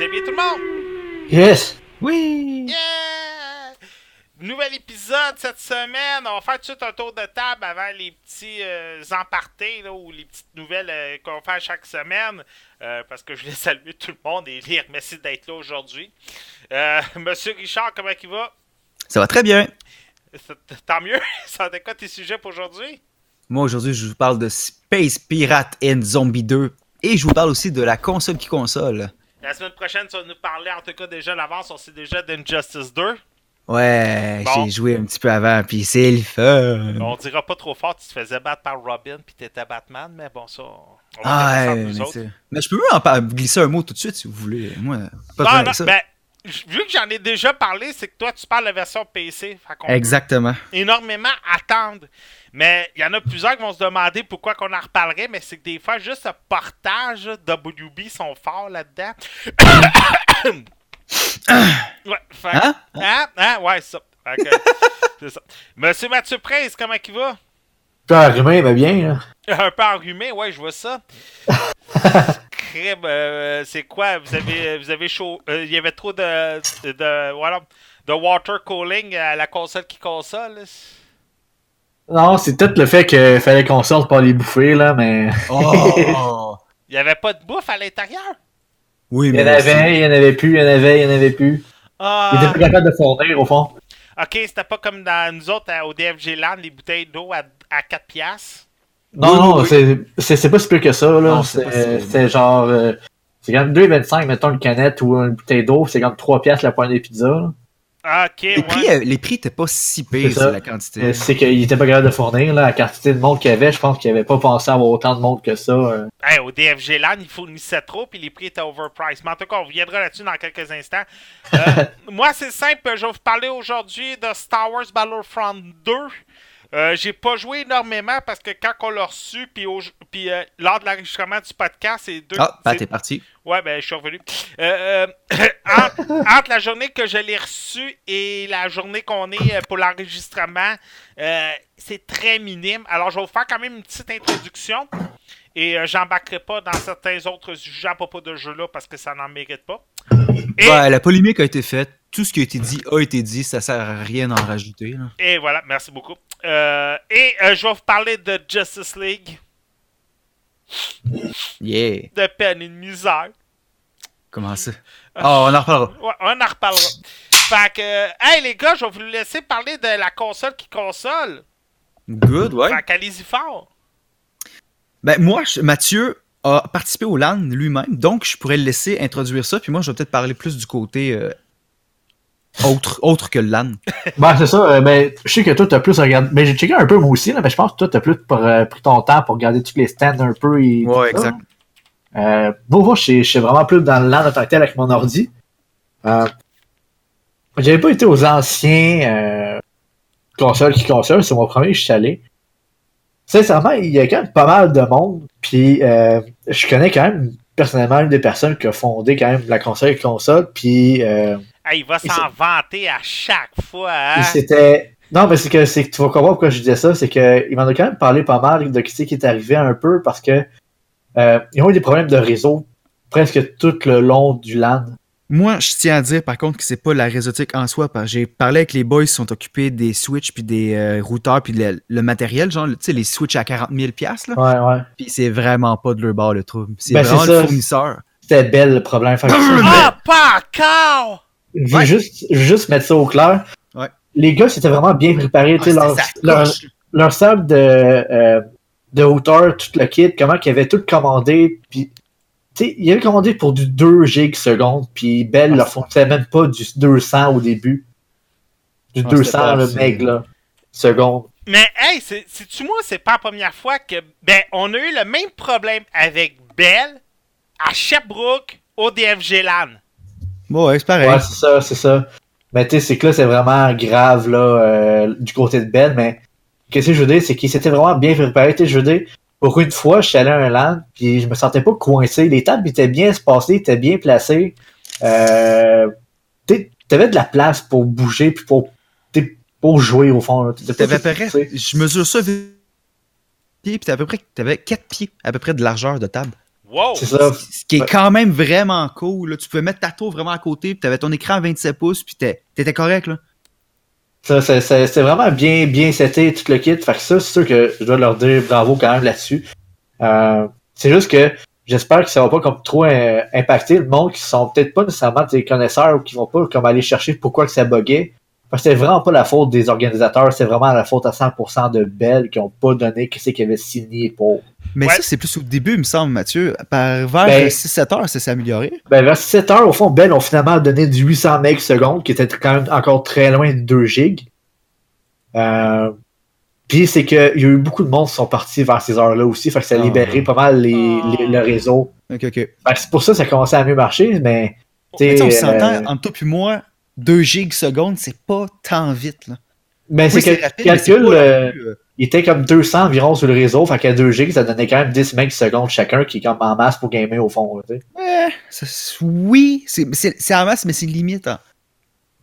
Bien tout le monde? Yes! Oui! Yeah! Nouvel épisode cette semaine. On va faire tout de suite un tour de table avant les petits euh, empartés là, ou les petites nouvelles euh, qu'on fait chaque semaine. Euh, parce que je voulais saluer tout le monde et dire merci d'être là aujourd'hui. Euh, Monsieur Richard, comment il va? Ça va très bien. Tant mieux. Ça quoi tes sujets pour aujourd'hui? Moi, aujourd'hui, je vous parle de Space Pirate and Zombie 2. Et je vous parle aussi de la console qui console. La semaine prochaine, tu vas nous parler, en tout cas déjà d'avance, on sait déjà d'Injustice 2. Ouais, Bon. j'ai joué un petit peu avant, puis c'est le fun. On dira pas trop fort, tu te faisais battre par Robin puis t'étais Batman, mais bon, ça. On va Ah, ouais, nous mais, autres. mais je peux même en glisser un mot tout de suite si vous voulez. Moi, pas de Non, non, ça. ben, vu que j'en ai déjà parlé, c'est que toi, tu parles de la version PC. Fait Exactement. énormément attendre. Mais il y en a plusieurs qui vont se demander pourquoi qu'on en reparlerait, mais c'est que des fois, juste le portage WB sont forts là-dedans. ouais, fait, Hein? hein? Hein? Ouais, c'est ça. Que, c'est ça. Monsieur Mathieu Prince, comment il va? Peu arrivé, mais bien, là. Un peu enrhumé, ouais, je vois ça. Crème, euh, c'est quoi? Vous avez, vous avez chaud. euh, Il y avait trop de, de, voilà, de water cooling à la console qui console? là. Non, c'est peut-être le fait qu'il fallait qu'on sorte pour les bouffer, là, mais. Oh! Il y avait pas de bouffe à l'intérieur? oui, Il y en mais avait, il y en avait plus, il y en avait, il y en avait plus. Il Ah, était pas capable de fournir, au fond. ok, c'était pas comme dans nous autres à- au DFG Land, les bouteilles d'eau à, à 4 piastres? Non, Oui, non, oui, c'est- pas si pire que ça, là. C'est genre. euh, c'est comme 2,25, mettons, une canette ou une bouteille d'eau, c'est comme 3 piastres la poignée de pizza, là. Ah, ok, les ouais. prix, euh, les prix étaient pas si pires, la quantité. C'est qu'il était pas capable de fournir, là. La quantité de monde qu'il y avait, je pense qu'il avait pas pensé avoir autant de monde que ça. euh. Hey, au DFG Land, il fournissait trop, puis les prix étaient overpriced. Mais en tout cas, on reviendra là-dessus dans quelques instants. Euh, moi, c'est simple. Je vais vous parler aujourd'hui de Star Wars Battlefront 2. Euh, j'ai pas joué énormément parce que quand on l'a reçu, puis, au- puis euh, lors de l'enregistrement du podcast, c'est deux. Ah, bah t'es parti. Ouais, ben, je suis revenu. Euh, entre, entre la journée que je l'ai reçu et la journée qu'on est pour l'enregistrement, c'est très minime. Alors, je vais vous faire quand même une petite introduction. Et j'embarquerai pas dans certains autres sujets à propos de jeu-là parce que ça n'en mérite pas. Et, Ouais, la polémique a été faite. Tout ce qui a été dit a été dit. Ça sert à rien d'en rajouter. là. et voilà, merci beaucoup. Euh, et euh, je vais vous parler de Justice League, Yeah. de peine et de misère. Comment ça? Oh, on en reparlera. Ouais, on en reparlera. Fait que, euh, hey les gars, je vais vous laisser parler de la console qui console. Good, ouais. Fait qu'allez-y fort. Ben, moi, je- Mathieu a participé au LAN lui-même, donc je pourrais le laisser introduire ça, puis moi, je vais peut-être parler plus du côté euh, autre, autre que le LAN. Ben, c'est ça. euh, ben, je sais que toi, t'as plus regardé. Mais j'ai checké un peu, moi aussi, là, mais je pense que toi, t'as plus pour, euh, pris ton temps pour regarder tous les stands un peu et. tout Ouais, ça. exact. Euh, bon, moi, je suis- je suis vraiment plus dans le land en tant que tel avec mon ordi. Euh, J'avais pas été aux anciens euh, consoles qui consolent, c'est mon premier, je suis allé. Sincèrement, il y a quand même pas mal de monde, puis euh, je connais quand même personnellement une des personnes qui a fondé quand même la console qui console, puis Hey, il va s'en vanter à chaque fois. Hein? c'était... Non, mais c'est que, c'est que tu vas comprendre pourquoi je disais ça, c'est que il m'en a quand même parlé pas mal de ce qui est arrivé un peu, parce que euh, ils ont eu des problèmes de réseau presque tout le long du LAN. Moi, je tiens à dire, par contre, que c'est pas la réseautique en soi, parce que j'ai parlé avec les boys qui sont occupés des switches, puis des euh, routeurs, puis le, le matériel, genre, tu sais, les switches à 40 000 piastres, là. Ouais, ouais. Puis c'est vraiment pas de leur bord, le trouble. C'est Ben, vraiment c'est le fournisseur. C'était belle le problème. Fait que Ah, pas encore! Je Ouais. juste, juste mettre ça au clair. Ouais. Les gars, c'était vraiment bien préparé. tu sais, Ah, leur, leur, leur salle de, euh, de hauteur, tout le kit, comment qu'ils avaient tout commandé. Puis, tu sais, ils avaient commandé pour du 2 gigs seconde. Puis Bell Ah, leur c'est- fournissait même pas du 200 au début. Du Ah, 200 c'était pas le meg, là. Seconde. Mais hey, c'est- c'est-tu moi, c'est pas la première fois que. Ben, on a eu le même problème avec Bell à Sherbrooke au DFG LAN. Bon, ouais, c'est pareil. Ouais, c'est ça, c'est ça. Mais tu sais, c'est que là, c'est vraiment grave, là, euh, du côté de Ben, mais qu'est-ce que je veux dire, c'est qu'il s'était vraiment bien préparé. Tu sais, je veux dire, pour une fois, je suis allé à un land, puis je me sentais pas coincé. Les tables étaient bien espacées, étaient bien placées. Euh, tu avais de la place pour bouger, puis pour, pour jouer, au fond. là. T'étais pas T'avais pareil. fixé. Je mesure ça vite pieds, puis t'avais à peu près t'avais 4 pieds à peu près de largeur de table. Wow! C'est ça. Ce qui est Ouais. quand même vraiment cool. Là. Tu pouvais mettre ta tour vraiment à côté, puis t'avais ton écran à 27 pouces, puis t'étais correct. Là. Ça, c'est- c'est c'est vraiment bien, bien seté, tout le kit. Fait que ça, c'est sûr que je dois leur dire bravo quand même là-dessus. Euh, c'est juste que j'espère que ça va pas comme trop euh, impacter le monde qui sont peut-être pas nécessairement des connaisseurs ou qui vont pas comme aller chercher pourquoi que ça buguait. Parce que c'est vraiment pas la faute des organisateurs, c'est vraiment la faute à 100% de Bell qui ont pas donné qu'est-ce qu'ils avaient signé pour. Mais Ouais. ça, c'est plus au début, il me semble, Mathieu. Par vers Ben- 6-7 heures, ça s'est amélioré. Ben, vers 7 heures, au fond, Bell ont finalement donné du 800 MB secondes, qui était quand même encore très loin de 2 gigs. Euh, Puis c'est qu'il y a eu beaucoup de monde qui sont partis vers ces heures-là aussi, fait que ça a Ah. libéré pas mal les, Ah. les- le réseau. Ok, ok. Fait que c'est pour ça que ça a commencé à mieux marcher, mais Mais tu sais, on euh, s'entend, entre toi et moi, 2 gigs secondes, c'est pas tant vite. Là. mais Oui, c'est que c'est calcul, euh, plus, euh, il était comme 200 environ sur le réseau, fait qu'à 2 gigs, ça donnait quand même 10 MB secondes chacun, qui est comme en masse pour gamer au fond. là, eh, oui, c'est en masse, mais c'est limite. hein.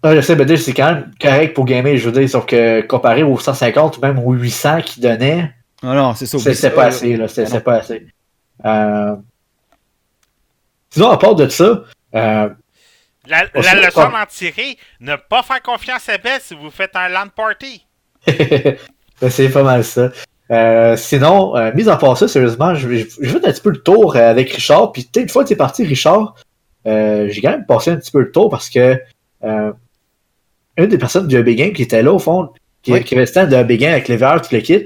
Ah, je sais, ben, c'est quand même correct pour gamer, je veux dire, sauf que comparé aux 150 ou même aux 800 qu'ils donnaient, Non, non, c'est ça. Ça, pas assez, là. Non. pas assez. Euh... Sinon, à part de ça, euh... La, leçon d'en tirer, ne pas faire confiance à Bell si vous faites un LAN party. ben, c'est pas mal ça. Euh, sinon, euh, mis à part ça, sérieusement, je vais je vais faire un petit peu le tour euh, avec Richard. Puis, une fois que t'es parti, Richard, j'ai quand même passé un petit peu le tour parce que une des personnes du Hubby Game qui était là, au fond, qui, Oui. qui avait le stand de Hubby Game avec les verres, tout le kit,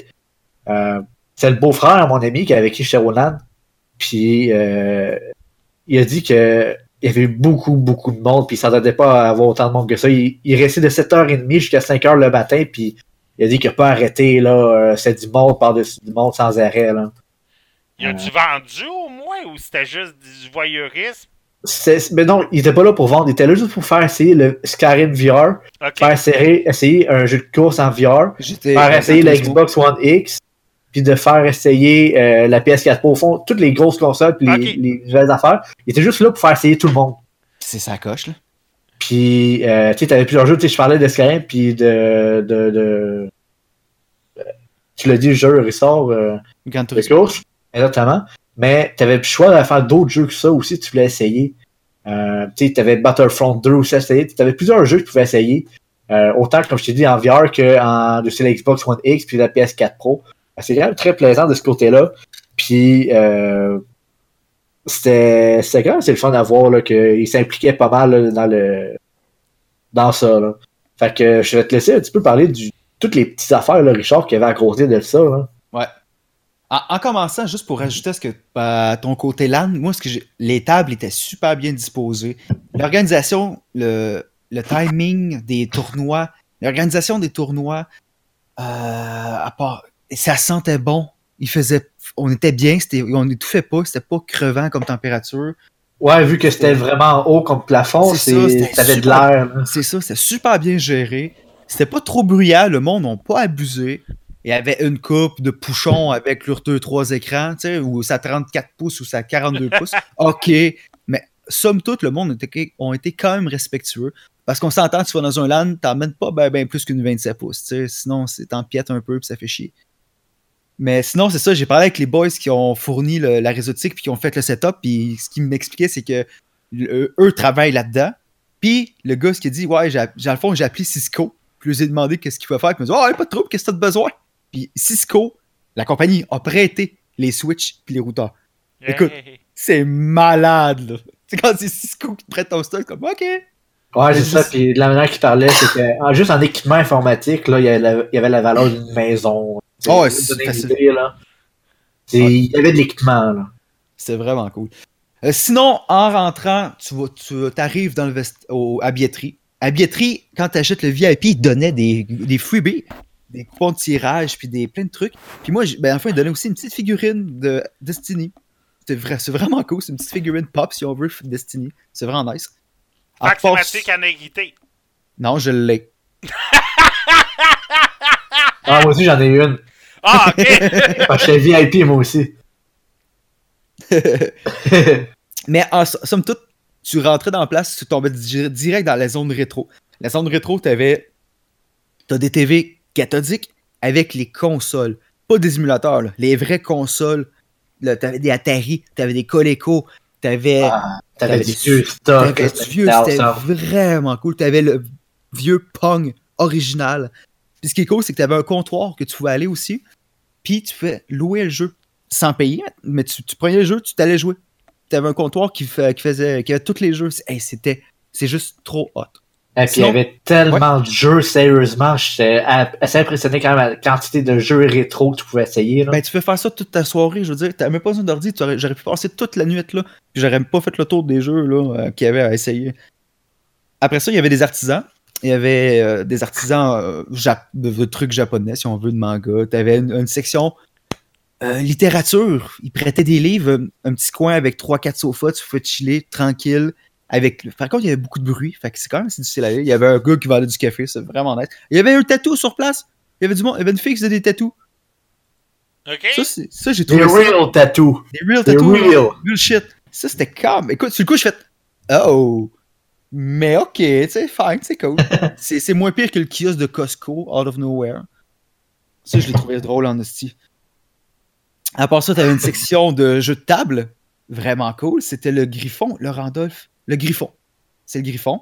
c'est le beau-frère à mon ami qui avec qui j'étais au. Puis, euh, il a dit que il y avait eu beaucoup, beaucoup de monde, puis il s'attendait pas à avoir autant de monde que ça. Il, il restait de 7h30 jusqu'à 5h le matin, puis il a dit qu'il n'a pas arrêté, là, euh, c'est du monde par-dessus du monde sans arrêt, là. Y a-tu vendu au moins ou c'était juste du voyeurisme? Mais non, il était pas là pour vendre, il était là juste pour faire essayer le Skyrim VR, faire essayer, essayer un jeu de course en VR, faire essayer la. Xbox One X, puis de faire essayer euh, la PS4 Pro. Au fond, toutes les grosses consoles, puis les, nouvelles affaires, il était juste là pour faire essayer tout le monde. C'est sa coche, là. Puis, euh, tu sais, t'avais plusieurs jeux, tu sais, je parlais de Skyrim, puis de, de, de... euh, Tu l'as dit, le jeu ressort euh, Gran de Turismo. course, exactement. Mais t'avais le choix de faire d'autres jeux que ça aussi, tu voulais essayer. Euh, tu sais, t'avais Battlefront 2 aussi à essayer. T'avais plusieurs jeux que tu pouvais essayer. Euh, autant, comme je t'ai dit, en VR que en, dessus la Xbox One X puis la PS4 Pro. C'est quand même très plaisant de ce côté-là. Puis, euh, c'était quand même c'est le fun à voir qu'il s'impliquait pas mal dans le dans ça. Fait que je vais te laisser un petit peu parler de toutes les petites affaires, là, Richard, qui avait à côté de ça. Ouais. En, en commençant, juste pour ajouter à ce que ton côté LAN, moi, ce que les tables étaient super bien disposées. L'organisation, le, le timing des tournois, l'organisation des tournois, euh, à part, ça sentait bon. Il faisait, on était bien, c'était, on n'étouffait pas, c'était pas crevant comme température. Ouais, vu que c'était vraiment haut comme plafond, t'avais de super- l'air. C'est ça, c'était super bien géré. C'était pas trop bruyant, le monde n'a pas abusé. Il y avait une coupe de pouchons avec leurs deux, trois écrans, tu sais, ou ça 34 pouces ou ça 42 pouces. OK, mais somme toute, le monde était, ont été quand même respectueux. Parce qu'on s'entend, tu vas dans un LAN, t'emmènes pas ben, ben plus qu'une 27 pouces, tu sais, sinon c'est t'empiètes un peu puis ça fait chier. Mais sinon, c'est ça, j'ai parlé avec les boys qui ont fourni le- la réseautique puis qui ont fait le setup, puis ce qu'ils m'expliquaient, c'est que le- eux travaillent là-dedans. Puis le gars, ce qu'il dit, ouais, j'ai, dans le fond, j'ai appelé Cisco. Puis je lui ai demandé qu'est-ce qu'il faut faire. Puis il m'a dit, oh, pas de trouble, qu'est-ce que t'as de besoin? Puis Cisco, la compagnie, a prêté les switches puis les routeurs. Écoute. C'est malade, là. C'est quand c'est Cisco qui te prête ton stock, comme, OK. Ouais, c'est ça. Puis de la manière qu'il parlait, c'est que juste en équipement informatique, là, il y avait la, il y avait la valeur d'une maison. Oh, c'est Ouais. Il y avait de l'équipement, là. C'est vraiment cool. Euh, sinon, en rentrant, tu vas, tu arrives dans le vest au, à billetterie. À billetterie, quand tu achètes le VIP, ils donnaient des, des freebies, des coupons de tirage, puis des plein de trucs. Puis moi, ben, enfin, ils donnaient aussi une petite figurine de Destiny. C'est vrai, c'est vraiment cool. C'est une petite figurine pop, si on veut, de Destiny. C'est vraiment nice. À Fait que c'est part- Mathieu qui en a hérité. Non, je l'ai. Ah, moi aussi, j'en ai une. Ah, ok. Parce que j'étais VIP, moi aussi. Mais en so- somme toute, tu rentrais dans la place, tu tombais di- direct dans la zone rétro. La zone rétro, t'avais. T'as des TV cathodiques avec les consoles. pas des émulateurs, là, les vraies consoles. T'avais des Atari, t'avais des Coleco, t'avais Ah, T'avais du des- vieux stock. t'avais du vieux, c'était vraiment cool. T'avais le vieux Pong original. Puis ce qui est cool, c'est que t'avais un comptoir que tu pouvais aller aussi. Puis tu pouvais louer le jeu sans payer, mais tu, tu prenais le jeu, tu t'allais jouer. T'avais un comptoir qui, faisait qui avait tous les jeux. Hey, c'était c'est juste trop hot. Et puis il y avait tellement de jeux, sérieusement, j'étais assez impressionné quand même à la quantité de jeux rétro que tu pouvais essayer. Là. Ben, tu peux faire ça toute ta soirée, je veux dire. T'as même pas besoin d'ordi. tu aurais- J'aurais pu passer toute la nuit là. Puis j'aurais même pas fait le tour des jeux là, euh, qu'il y avait à essayer. Après ça, il y avait des artisans. Il y avait euh, des artisans euh, jap- de, de trucs japonais, si on veut, de manga. T'avais une, une section euh, littérature. Ils prêtaient des livres, un, petit coin avec 3-4 sofas. Tu pouvais chiller tranquille. Avec... Par contre, il y avait beaucoup de bruit. Fait que c'est quand même assez difficile à aller. Il y avait un gars qui vendait du café. C'est vraiment nice. Il y avait un tatou sur place. Il y avait du monde. Il y avait une fille qui faisait des tatous. OK? Ça, j'ai Des trouvé ça. real tattoo. Des real Des tattoos. real. Bullshit. Ça, c'était calme. Écoute, sur le coup, je fais Oh! Mais ok, tu sais, fine, c'est cool. c'est c'est moins pire que le kiosque de Costco, out of nowhere. Ça, je l'ai trouvé drôle en hostie. À part ça, t'avais une section de jeux de table, vraiment cool. C'était le Griffon, le Randolph. Le Griffon. C'est le Griffon.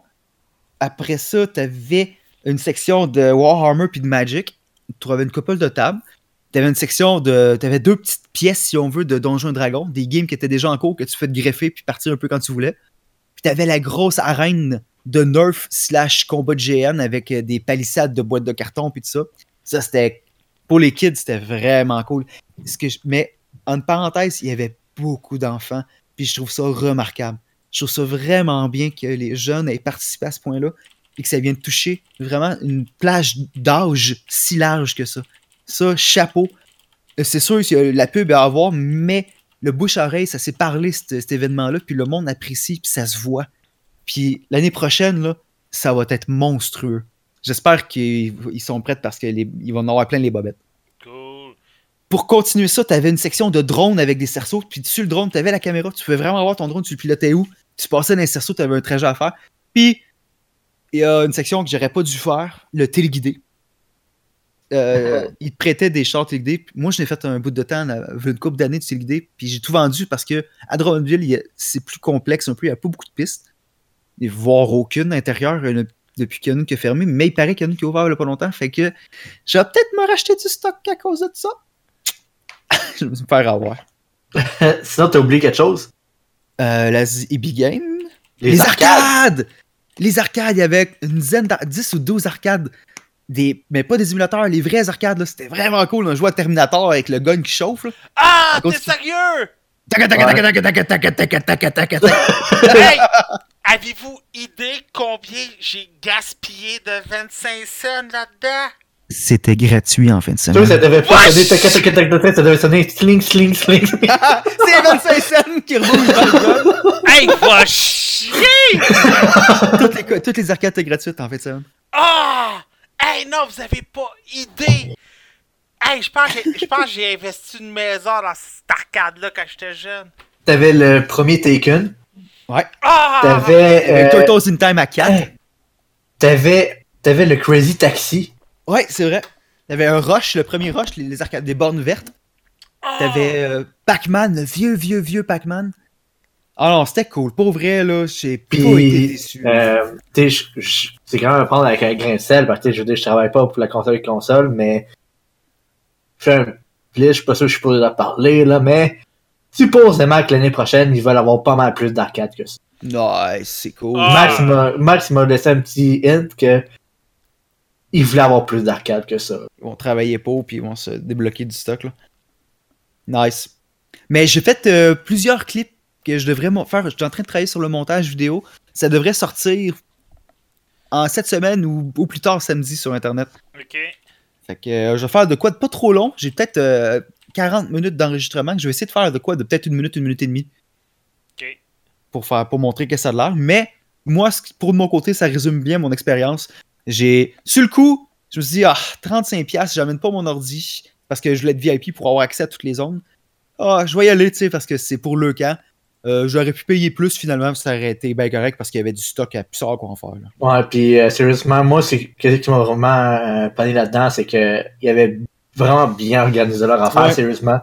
Après ça, t'avais une section de Warhammer puis de Magic. Tu trouvais une couple de tables. T'avais une section de. T'avais deux petites pièces, si on veut, de Donjons et Dragons, des games qui étaient déjà en cours, que tu fais greffer puis partir un peu quand tu voulais. Puis t'avais la grosse arène de Nerf slash combat de GN avec euh, des palissades de boîtes de carton puis tout ça. Ça, c'était. Pour les kids, c'était vraiment cool. Ce que Mais, en parenthèse, il y avait beaucoup d'enfants. Puis je trouve ça remarquable. Je trouve ça vraiment bien que les jeunes aient participé à ce point-là et que ça vienne toucher vraiment une plage d'âge si large que ça. Ça, chapeau. Euh, C'est sûr, la pub à avoir, mais le bouche-oreille, ça s'est parlé, cet, événement-là, puis le monde apprécie, puis ça se voit. Puis l'année prochaine, là, ça va être monstrueux. J'espère qu'ils ils sont prêts parce qu'ils vont en avoir plein les bobettes. Cool. Pour continuer ça, tu avais une section de drone avec des cerceaux, puis dessus le drone, tu avais la caméra, tu pouvais vraiment voir ton drone, tu le pilotais où, tu passais dans les cerceaux, tu avais un trajet à faire. Puis, il y a une section que j'aurais pas dû faire, le téléguidé. Euh, il te prêtait des chars Moi, je l'ai fait un bout de temps, une couple d'années de téléguidé, puis j'ai tout vendu parce que à Drummondville, c'est plus complexe un peu, il n'y a pas beaucoup de pistes, voire aucune à l'intérieur euh, depuis qu'il y en a une qui a fermé, mais il paraît qu'il y en a une qui a ouvert il y a pas longtemps, fait que je vais peut-être me racheter du stock à cause de ça. je vais me faire avoir. Sinon, t'as oublié quelque chose? Euh, la Game. Les, Les, arcades. arcades! Les arcades, il y avait une dizaine, d'ar- 10 ou 12 arcades. Des, mais pas des émulateurs, les vrais arcades, là, c'était vraiment cool. On jouait à Terminator avec le gun qui chauffe. Là. Ah, t'es sérieux? Hey! Avez-vous idée combien j'ai gaspillé de 25 cents là-dedans? C'était gratuit en fin de semaine. ça devait pas sonner tac, tac, tac, tac, tac, ça devait sonner sling, sling, sling. C'est 25 cents qui remontent dans le gun. Hey, va chier! toutes, les, toutes les arcades étaient gratuites en fin de semaine. Ah! Hey, non, vous avez pas idée! Hey, je pense que je pense que j'ai investi une maison dans cette arcade-là quand j'étais jeune. T'avais le premier Taken. Ouais. Ah! T'avais, euh, Turtles in Time à 4. t'avais, t'avais le Crazy Taxi. Ouais, c'est vrai. T'avais un Rush, le premier Rush, les, les arcades, des bornes vertes. Ah! T'avais euh, Pac-Man, le vieux, vieux, vieux Pac-Man. Ah non, c'était cool. Pour vrai, là, j'ai pas été déçu. euh, je- c'est quand même à prendre avec un grain de sel, parce que je veux dire, je travaille pas pour la console console, mais je fais un là, je suis pas sûr que je suis pour en parler, là, mais supposément que l'année prochaine, ils veulent avoir pas mal plus d'arcades que ça. Nice, c'est cool. Ah. Max m'a- Max m'a laissé un petit hint que il voulait avoir plus d'arcades que ça. Ils vont travailler pour, puis ils vont se débloquer du stock, là. Nice. Mais j'ai fait euh, plusieurs clips que je devrais faire. Je suis en train de travailler sur le montage vidéo. Ça devrait sortir en cette semaine ou, ou plus tard samedi sur Internet. Ok. Fait que euh, je vais faire de quoi de pas trop long. J'ai peut-être euh, 40 minutes d'enregistrement. que Je vais essayer de faire de quoi de peut-être une minute, une minute et demie. Ok. Pour, faire, pour montrer que ça a l'air. Mais moi, pour de mon côté, ça résume bien mon expérience. J'ai. Sur le coup, je me suis dit, ah, 35$, j'amène pas mon ordi parce que je voulais être VIP pour avoir accès à toutes les zones. Ah, je vais y aller, tu sais, parce que c'est pour le camp. Euh, J'aurais pu payer plus finalement, ça aurait été bien correct parce qu'il y avait du stock à plus quoi en faire. là. Ouais, puis euh, sérieusement, moi, c'est qu'est-ce qui m'a vraiment euh, pané là-dedans, c'est que il y avait vraiment bien organisé leur affaire, Ouais. sérieusement.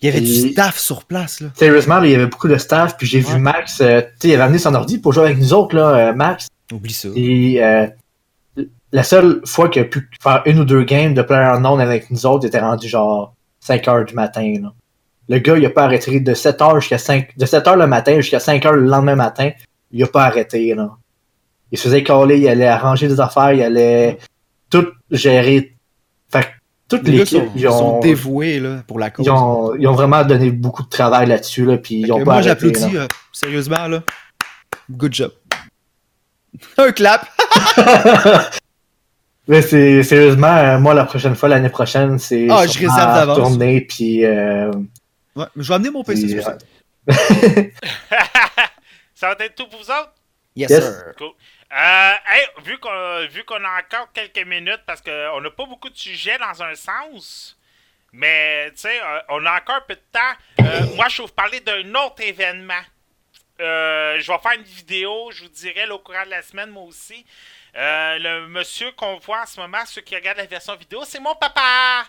Il y avait du staff sur place, là. Sérieusement, là, il y avait beaucoup de staff, puis j'ai vu. Max, tu sais, il avait amené son ordi pour jouer avec nous autres, là, Max. Oublie ça. Et la seule fois qu'il a pu faire une ou deux games de player unknown avec nous autres, il était rendu genre 5 heures du matin. Là. Le gars, il a pas arrêté de 7 heures jusqu'à 5 de 7 heures le matin jusqu'à 5 heures le lendemain matin. Il a pas arrêté. Là. Il se faisait caler, il allait arranger des affaires, il allait tout gérer. Fait que toute Les sont, ils, ont, sont dévoués, là, pour la cause. ils, ont, ils ont vraiment donné beaucoup de travail là-dessus. Là, puis ils ont pas moi, j'applaudis, euh, sérieusement, là. Good job. Un clap. Mais c'est sérieusement, euh, moi la prochaine fois, l'année prochaine, c'est Ah, je réserve d'avance. tourner puis euh, Ouais, mais je vais amener mon PC sur ça. Ça va être tout pour vous autres? Yes, Yes. sir. Cool. Euh, hey, vu qu'on vu qu'on a encore quelques minutes, parce qu'on n'a pas beaucoup de sujets dans un sens, mais tu sais, euh, on a encore un peu de temps. Euh, moi, je vais vous parler d'un autre événement. Euh, je vais faire une vidéo, je vous dirai là, au courant de la semaine, moi aussi. Euh, le monsieur qu'on voit en ce moment, ceux qui regardent la version vidéo, c'est mon papa!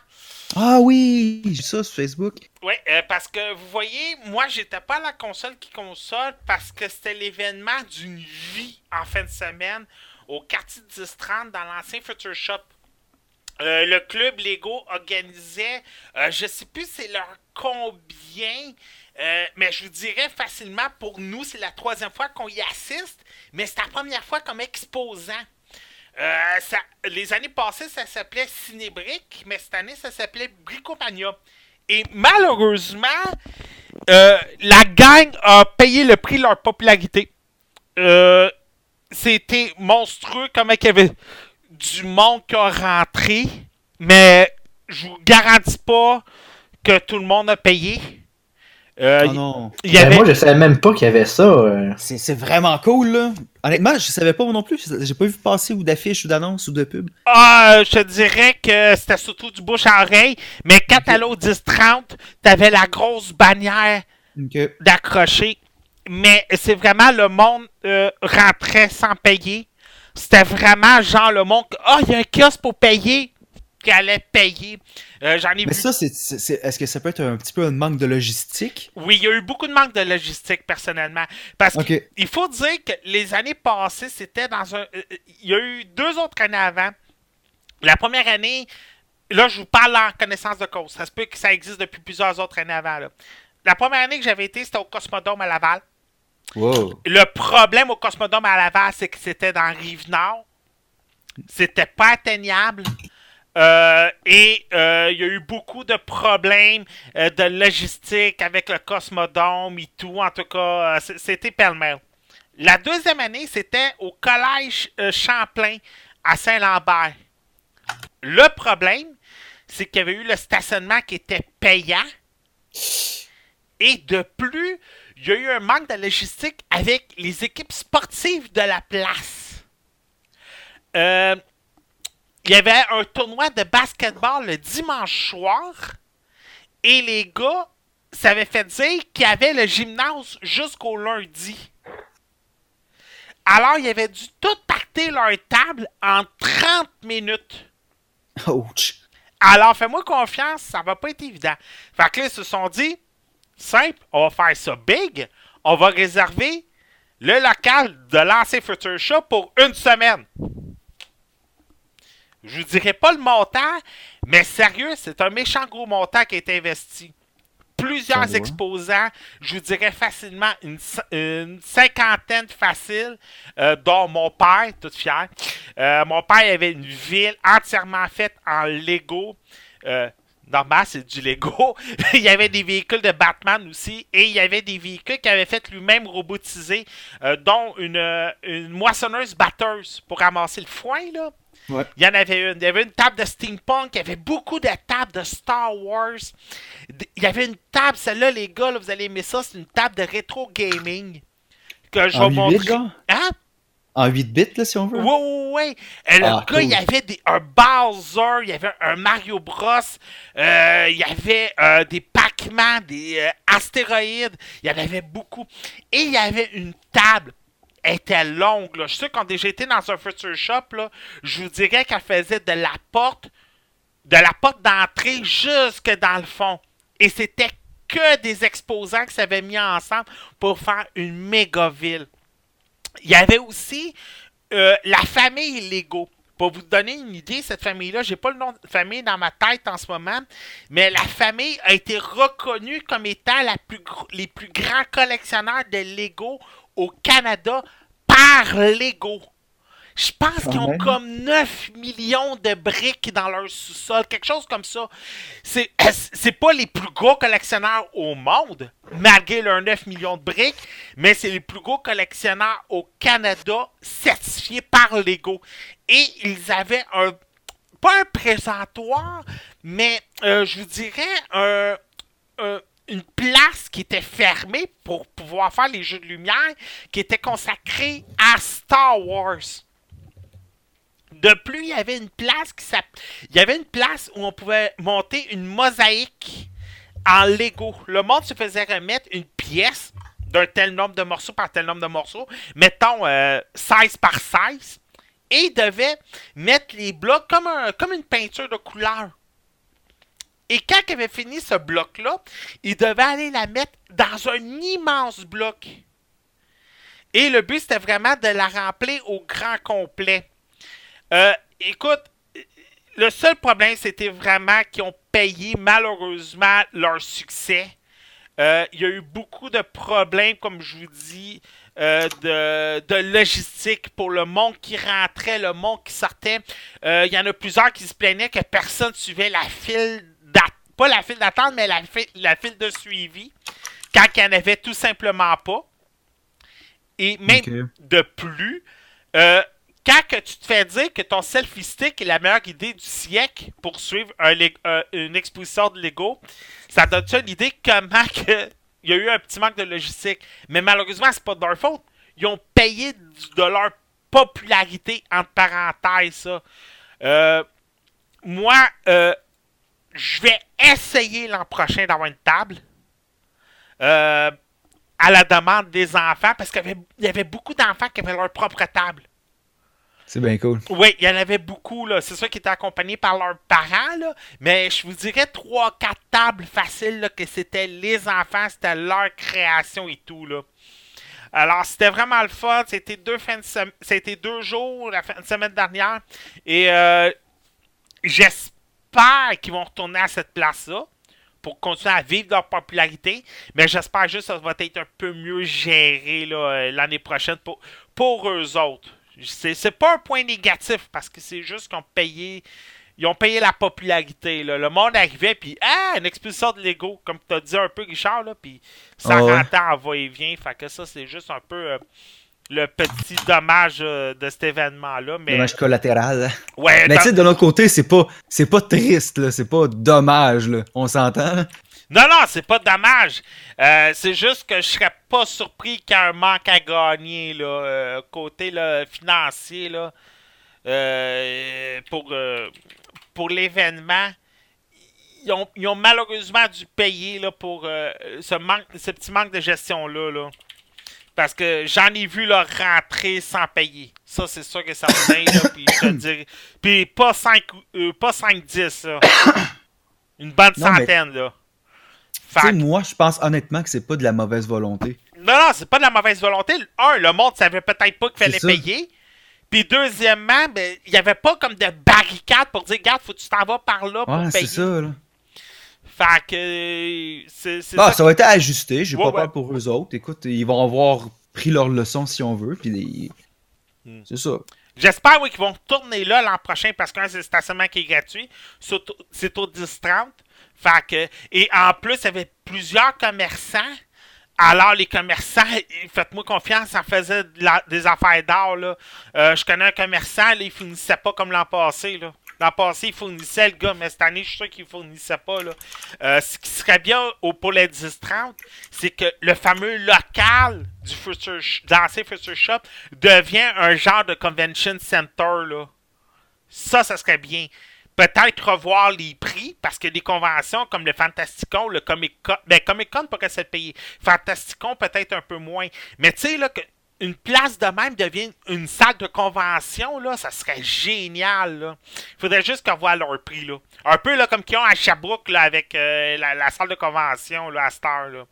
Ah oui, j'ai ça sur Facebook. Oui, euh, parce que vous voyez, moi, j'étais pas à la console qui console parce que c'était l'événement d'une vie en fin de semaine au quartier 1030 dans l'ancien Future Shop. Euh, le club Lego organisait, euh, je sais plus c'est leur combien, euh, mais je vous dirais facilement pour nous, c'est la troisième fois qu'on y assiste, mais c'est la première fois comme exposant. Euh, les années passées, ça s'appelait Cinébrique, mais cette année, ça s'appelait Bricomania. Et malheureusement, euh, la gang a payé le prix de leur popularité. Euh, C'était monstrueux comment il y avait du monde qui a rentré, mais je vous garantis pas que tout le monde a payé. Euh, oh non. il y ben, avait... moi je savais même pas qu'il y avait ça. euh. C'est c'est vraiment cool, là. Honnêtement, je savais pas non plus. J'ai pas vu passer ou d'affiches ou d'annonces ou de pubs. Ah, je te dirais que c'était surtout du bouche à oreille, mais quand t'allais au 10-30, t'avais la grosse bannière d'accrocher. Mais c'est vraiment le monde euh, rentrait sans payer. C'était vraiment genre le monde. Ah, il y a un kiosque pour payer. Qui allait payer. Euh, J'en ai Mais vu. ça, est-ce que ça peut être un petit peu un manque de logistique? Oui, il y a eu beaucoup de manque de logistique personnellement. Parce qu'il faut dire que les années passées, c'était dans un. euh, euh, Il y a eu deux autres années avant. La première année, là, je vous parle en connaissance de cause. Ça se peut que ça existe depuis plusieurs autres années avant. là. La première année que j'avais été, c'était au Cosmodome à Laval. Wow. Le problème au Cosmodome à Laval, c'est que c'était dans Rive-Nord. C'était pas atteignable. Euh, et euh, il y a eu beaucoup de problèmes euh, de logistique avec le Cosmodome et tout. En tout cas, c'était pêle-mêle. La deuxième année, c'était au Collège Champlain à Saint-Lambert. Le problème, c'est qu'il y avait eu le stationnement qui était payant. Et de plus, il y a eu un manque de logistique avec les équipes sportives de la place. Euh, il y avait un tournoi de basketball le dimanche soir et les gars s'avaient fait dire qu'il y avait le gymnase jusqu'au lundi. Alors, ils avaient dû tout partir leur table en 30 minutes. Ouch. Alors, fais-moi confiance, ça va pas être évident. Fait que là, ils se sont dit, simple, on va faire ça big, on va réserver le local de l'ancien Future Shop pour une semaine. Je vous dirai pas le montant, mais sérieux, c'est un méchant gros montant qui est investi. Plusieurs exposants, je vous dirais facilement une cinquantaine facile, euh, dont mon père, tout fier. Euh, mon père avait une ville entièrement faite en Lego. Euh, normal, c'est du Lego. il y avait des véhicules de Batman aussi. Et il y avait des véhicules qui avaient fait lui-même robotisés, euh, dont une, euh, une moissonneuse batteuse pour ramasser le foin, là. Ouais. Il y en avait une. Il y avait une table de steampunk. Il y avait beaucoup de tables de Star Wars. Il y avait une table, celle-là, les gars, là, vous allez aimer ça. C'est une table de rétro gaming. Que je vais En 8 montrer. Hein? En 8 bits, là, si on veut. Oui, oui, oui. Et le Ah, gars, il y avait des, un Bowser, il y avait un Mario Bros, euh, il y avait euh, des Pac-Man, des euh, astéroïdes, il y en avait beaucoup. Et il y avait une table. Elle était longue. Là. Je sais qu'on a déjà été dans un Future Shop, là, je vous dirais qu'elle faisait de la porte de la porte d'entrée jusque dans le fond. Et c'était que des exposants qui s'avaient mis ensemble pour faire une méga ville. Il y avait aussi euh, la famille Lego. Pour vous donner une idée, cette famille-là, j'ai pas le nom de famille dans ma tête en ce moment, mais la famille a été reconnue comme étant les plus grands collectionneurs de Lego au Canada par Lego. Je pense qu'ils ont comme 9 millions de briques dans leur sous-sol, quelque chose comme ça. C'est c'est pas les plus gros collectionneurs au monde, malgré leurs 9 millions de briques, mais c'est les plus gros collectionneurs au Canada certifiés par Lego. Et ils avaient un pas un présentoir, mais euh, je vous dirais un, un- une place qui était fermée pour pouvoir faire les jeux de lumière, qui était consacrée à Star Wars. De plus, il y avait une place qui il y avait une place où on pouvait monter une mosaïque en Lego. Le monde se faisait remettre une pièce d'un tel nombre de morceaux par tel nombre de morceaux, mettons euh, 16 par 16, et il devait mettre les blocs comme, comme une peinture de couleur. Et quand il avait fini ce bloc-là, il devait aller la mettre dans un immense bloc. Et le but, c'était vraiment de la remplir au grand complet. Euh, écoute, le seul problème, c'était vraiment qu'ils ont payé malheureusement leur succès. Euh, il y a eu beaucoup de problèmes, comme je vous dis, euh, de, de logistique pour le monde qui rentrait, le monde qui sortait. Euh, il y en a plusieurs qui se plaignaient que personne suivait la file d'attente. Pas la file d'attente, mais la, fi- la file de suivi. Quand il n'y en avait tout simplement pas. Et même de plus, quand tu te fais dire que ton selfie stick est la meilleure idée du siècle pour suivre un euh, une exposition de Lego, ça donne-tu une idée comment que il y a eu un petit manque de logistique? Mais malheureusement, c'est pas de leur faute. Ils ont payé de leur popularité, entre parenthèses, ça. Euh, moi, euh, je vais essayer l'an prochain d'avoir une table. À la demande des enfants, parce qu'il y avait beaucoup d'enfants qui avaient leur propre table. C'est bien cool. Oui, il y en avait beaucoup, là. C'est sûr qu'ils étaient accompagnés par leurs parents, là. Mais je vous dirais 3-4 tables faciles, là, que c'était les enfants, c'était leur création et tout, là. Alors, c'était vraiment le fun. C'était deux fins de C'était deux jours la fin de semaine dernière. Et euh, j'espère qu'ils vont retourner à cette place-là pour continuer à vivre leur popularité. Mais j'espère juste que ça va être un peu mieux géré euh, l'année prochaine pour, pour eux autres. C'est, c'est pas un point négatif parce que c'est juste qu'ils ont payé. Ils ont payé la popularité. Là. Le monde arrivait, puis ah, une exposition de Lego, comme tu as dit un peu, Richard, là, puis ça Ah ouais. rentre en va-et-vient. Fait que ça, c'est juste un peu euh, le petit dommage euh, de cet événement-là. Mais, Dommage collatéral. ouais, Mais dans- tu sais, de l'autre côté, c'est pas, c'est pas triste, là. C'est pas dommage, là. On s'entend, là? Non, non, c'est pas dommage. Euh, c'est juste que je serais pas surpris qu'il y ait un manque à gagner, là, euh, côté là, financier, là, pour, pour l'événement. Ils ont, ils ont malheureusement dû payer là, pour ce, manque, ce petit manque de gestion-là. Là. Parce que j'en ai vu leur rentrer sans payer. Ça, c'est sûr que ça là, puis je te dirais- Puis pas 5 euh, pas 5-10, là. Une bonne Non, mais- centaine, là. Fait moi, je pense honnêtement que c'est pas de la mauvaise volonté. non, non, c'est pas de la mauvaise volonté. Un, le monde savait peut-être pas qu'il fallait payer. Puis deuxièmement, ben, il y avait pas comme de barricade pour dire, regarde, faut que tu t'en vas par là pour Ouais, payer. c'est ça, là. Fait que euh, c'est c'est Ah, ça. ça va être ajusté, j'ai Ouais, pas ouais. peur pour eux autres. Écoute, ils vont avoir pris leur leçon si on veut, puis Hmm. c'est ça. J'espère oui, qu'ils vont tourner là l'an prochain parce qu'un, c'est le stationnement qui est gratuit. C'est au- C'est au 10-30. Fait que, et en plus, il y avait plusieurs commerçants. Alors, les commerçants, faites-moi confiance, ça faisait de la- des affaires d'or. Là. Euh, je connais un commerçant, là, il finissait pas comme l'an passé. Là. L'an passé, il fournissait le gars, mais cette année, je suis sûr qu'il fournissait pas. Là. Euh, ce qui serait bien au, pour les 10-30, c'est que le fameux local du Future l'ancien Future Shop devient un genre de convention center. Là. Ça, ça serait bien. Peut-être revoir les prix, parce que des conventions comme le Fantasticon, le Comic Con, ben Comic Con, pas que c'est payé. Fantasticon, peut-être un peu moins. Mais tu sais, là, que une place de même devienne une salle de convention, là, ça serait génial. Il faudrait juste qu'on voit leur prix. Là. Un peu là, comme qu'ils ont à Sherbrooke avec euh, la, salle de convention à Star. Là.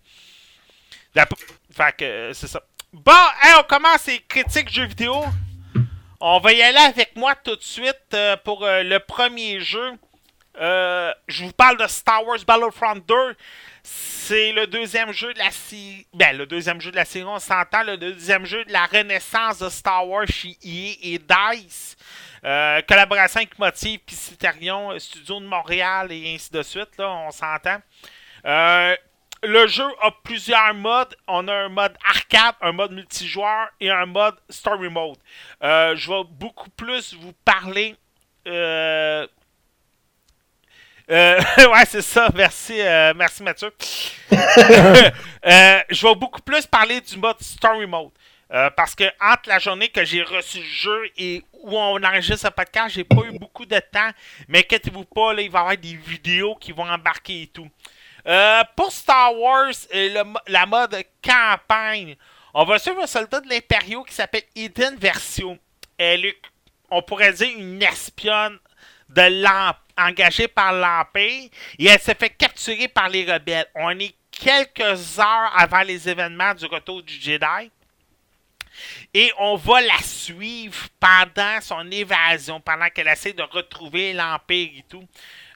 Fait que euh, c'est ça. Bon, hey, on commence les critiques jeux vidéo. On va y aller avec moi tout de suite euh, pour le premier jeu. Je vous parle de Star Wars Battlefront 2. C'est le deuxième jeu de la série. Ben, le deuxième jeu de la série, on s'entend. Le deuxième jeu de la renaissance de Star Wars chez EA et DICE. Euh, collaboration avec Motive, puis Citarion, euh, Studio de Montréal et ainsi de suite. Là, on s'entend. Euh, le jeu a plusieurs modes. On a un mode arcade, un mode multijoueur et un mode story mode. Je vais beaucoup plus vous parler. Euh, ouais, c'est ça. Merci, euh, merci Mathieu. Euh, je vais beaucoup plus parler du mode story mode. Parce que entre la journée que j'ai reçu le jeu et où on enregistre ce podcast, j'ai pas eu beaucoup de temps. Mais inquiétez-vous pas, là, il va y avoir des vidéos qui vont embarquer et tout. Pour Star Wars, le la mode campagne, on va suivre un soldat de l'Império qui s'appelle Eden Versio. Elle est, on pourrait dire, une espionne de l'Em- engagée par l'Empire et elle s'est fait capturer par les rebelles. On est quelques heures avant les événements du retour du Jedi. Et on va la suivre pendant son évasion, pendant qu'elle essaie de retrouver l'Empire et tout.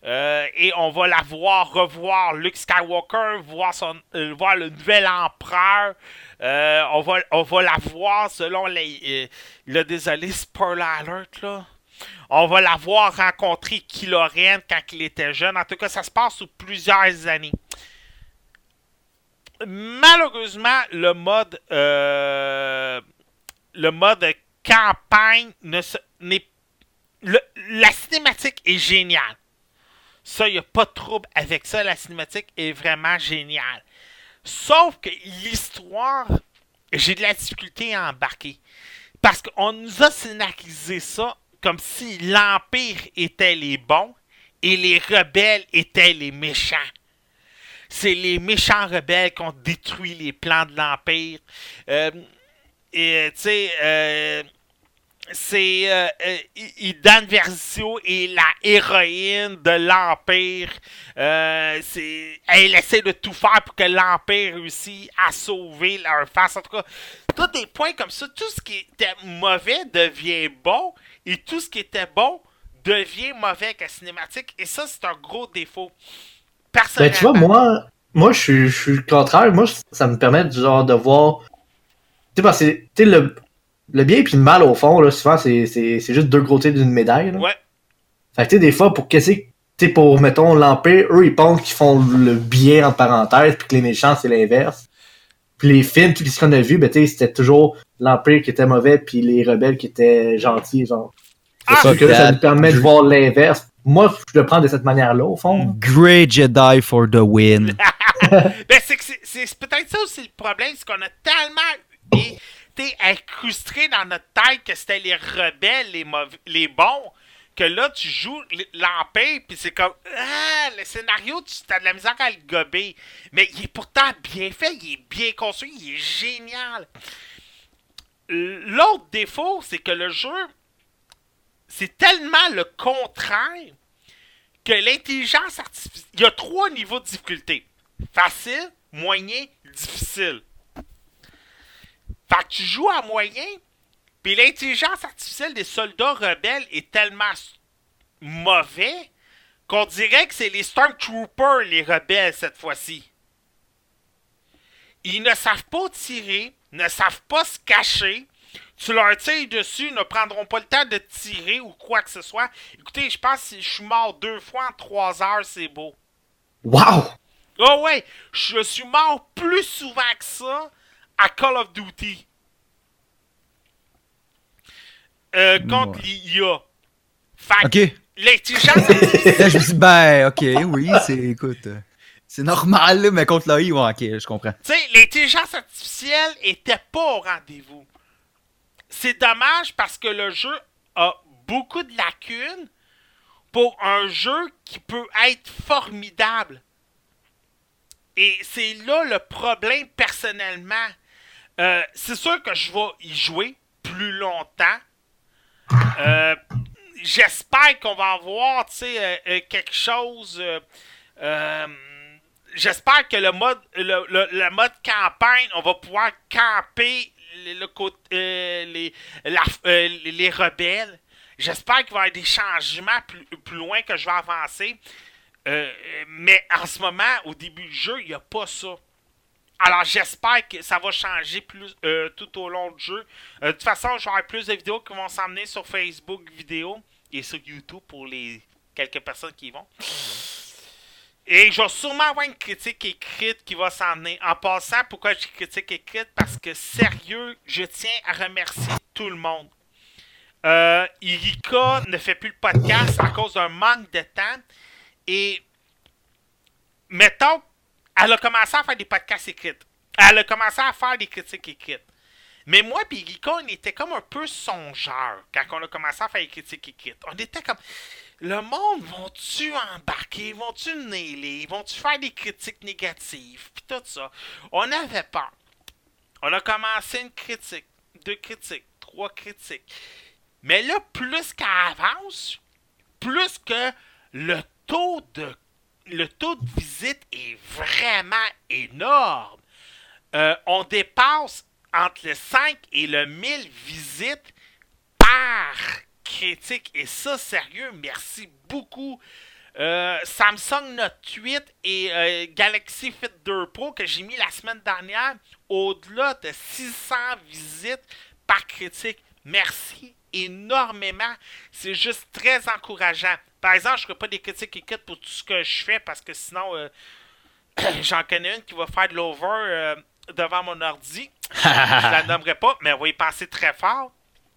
Euh, et on va la voir revoir Luke Skywalker, voir, son, euh, voir le nouvel empereur. Euh, on, va, on va la voir selon les. le désolé, spoiler alert là. On va la voir rencontrer Kylo Ren quand il était jeune. En tout cas, ça se passe sur plusieurs années. Malheureusement, le mode euh, le mode campagne ne se- le- la cinématique est géniale. Ça, il n'y a pas de trouble avec ça. La cinématique est vraiment géniale. Sauf que l'histoire, j'ai de la difficulté à embarquer. Parce qu'on nous a scénarisé ça comme si l'Empire était les bons et les rebelles étaient les méchants. C'est les méchants rebelles qui ont détruit les plans de l'Empire. Euh, et, tu sais, euh, c'est euh, euh, Versio est la héroïne de l'Empire. Euh, elle essaie de tout faire pour que l'Empire réussisse à sauver leur face. En tout cas, tous des points comme ça, tout ce qui était mauvais devient bon et tout ce qui était bon devient mauvais avec la cinématique. Et ça, c'est un gros défaut. Ben, Personnellement. tu vois, moi, moi je suis, je suis le contraire. Moi, ça me permet du genre de voir. Tu sais, parce que tu sais, le, le bien et le mal, au fond, là, souvent, c'est juste deux côtés d'une médaille. Là. Ouais. Fait que, tu sais, des fois, pour qu'est-ce que. Tu sais, pour, mettons, l'Empire, eux, ils pensent qu'ils font le bien, en parenthèse, puis que les méchants, c'est l'inverse. Puis les films, tout ce qu'on a vu, ben, tu sais, c'était toujours l'Empire qui était mauvais, puis les rebelles qui étaient gentils, genre. Ah! C'est sûr que là, ça nous permet de voir l'inverse. Moi, je le prends de cette manière-là, au fond. Great Jedi for the win. Ben, c'est que c'est- c'est peut-être ça aussi le problème, c'est qu'on a tellement été incrusté dans notre tête que c'était les rebelles, les, les bons, que là, tu joues l'Empire, puis c'est comme, ah, le scénario, tu as de la misère à le gober. Mais il est pourtant bien fait, il est bien construit, il est génial. L'autre défaut, c'est que le jeu, c'est tellement le contraire que l'intelligence artificielle. Il y a trois niveaux de difficulté facile, moyen, difficile. Fait que tu joues à moyen, puis l'intelligence artificielle des soldats rebelles est tellement mauvais qu'on dirait que c'est les Stormtroopers les rebelles cette fois-ci. Ils ne savent pas tirer, ne savent pas se cacher. Tu leur tires dessus, ils ne prendront pas le temps de tirer ou quoi que ce soit. Écoutez, je pense que je suis mort deux fois en trois heures, c'est beau. Wow! Oh ouais, je suis mort plus souvent que ça à Call of Duty. Euh, contre Ouais. l'IA. Fait l'intelligence artificielle- je me dis, ben, ok, oui, c'est, écoute, c'est normal, là, mais contre ouais, ok, je comprends. Tu sais, l'intelligence artificielle était pas au rendez-vous. C'est dommage parce que le jeu a beaucoup de lacunes pour un jeu qui peut être formidable. Et c'est là le problème personnellement. Euh, c'est sûr que je vais y jouer plus longtemps. Euh, J'espère qu'on va avoir euh, euh, quelque chose. J'espère que le mode, le, mode campagne, on va pouvoir camper le, les, les- les rebelles. J'espère qu'il va y avoir des changements plus, plus loin que je vais avancer. Mais en ce moment, au début du jeu, il n'y a pas ça. Alors j'espère que ça va changer plus euh, tout au long du jeu. Euh, de toute façon, je vais avoir plus de vidéos qui vont s'emmener sur Facebook vidéo et sur YouTube pour les quelques personnes qui y vont. Et je vais sûrement avoir une critique écrite qui va s'emmener. En passant, pourquoi j'ai critique écrite? Parce que sérieux, je tiens à remercier tout le monde. Euh, Irika ne fait plus le podcast à cause d'un manque de temps. Et mettons, elle a commencé à faire des podcasts écrits. Elle a commencé à faire des critiques écrites. Mais moi et Irika, on était comme un peu songeurs quand on a commencé à faire des critiques écrites. On était comme, le monde, vont-tu embarquer? Vont-tu nailer? Vont-tu faire des critiques négatives? Puis tout ça. On avait peur. On a commencé une critique, deux critiques, trois critiques. Mais là, plus qu'elle avance, plus que le taux de le taux de visite est vraiment énorme. Euh, on dépasse entre le 5 et le 1000 visites par critique. Et ça, sérieux, merci beaucoup. Euh, Samsung Note 8 et euh, Galaxy Fit 2 Pro que j'ai mis la semaine dernière, au-delà de 600 visites par critique. Merci énormément. C'est juste très encourageant. Par exemple, je ne ferai pas des critiques écrites pour tout ce que je fais parce que sinon, euh, j'en connais une qui va faire de l'over euh, devant mon ordi. je la nommerai pas, mais on va y penser très fort.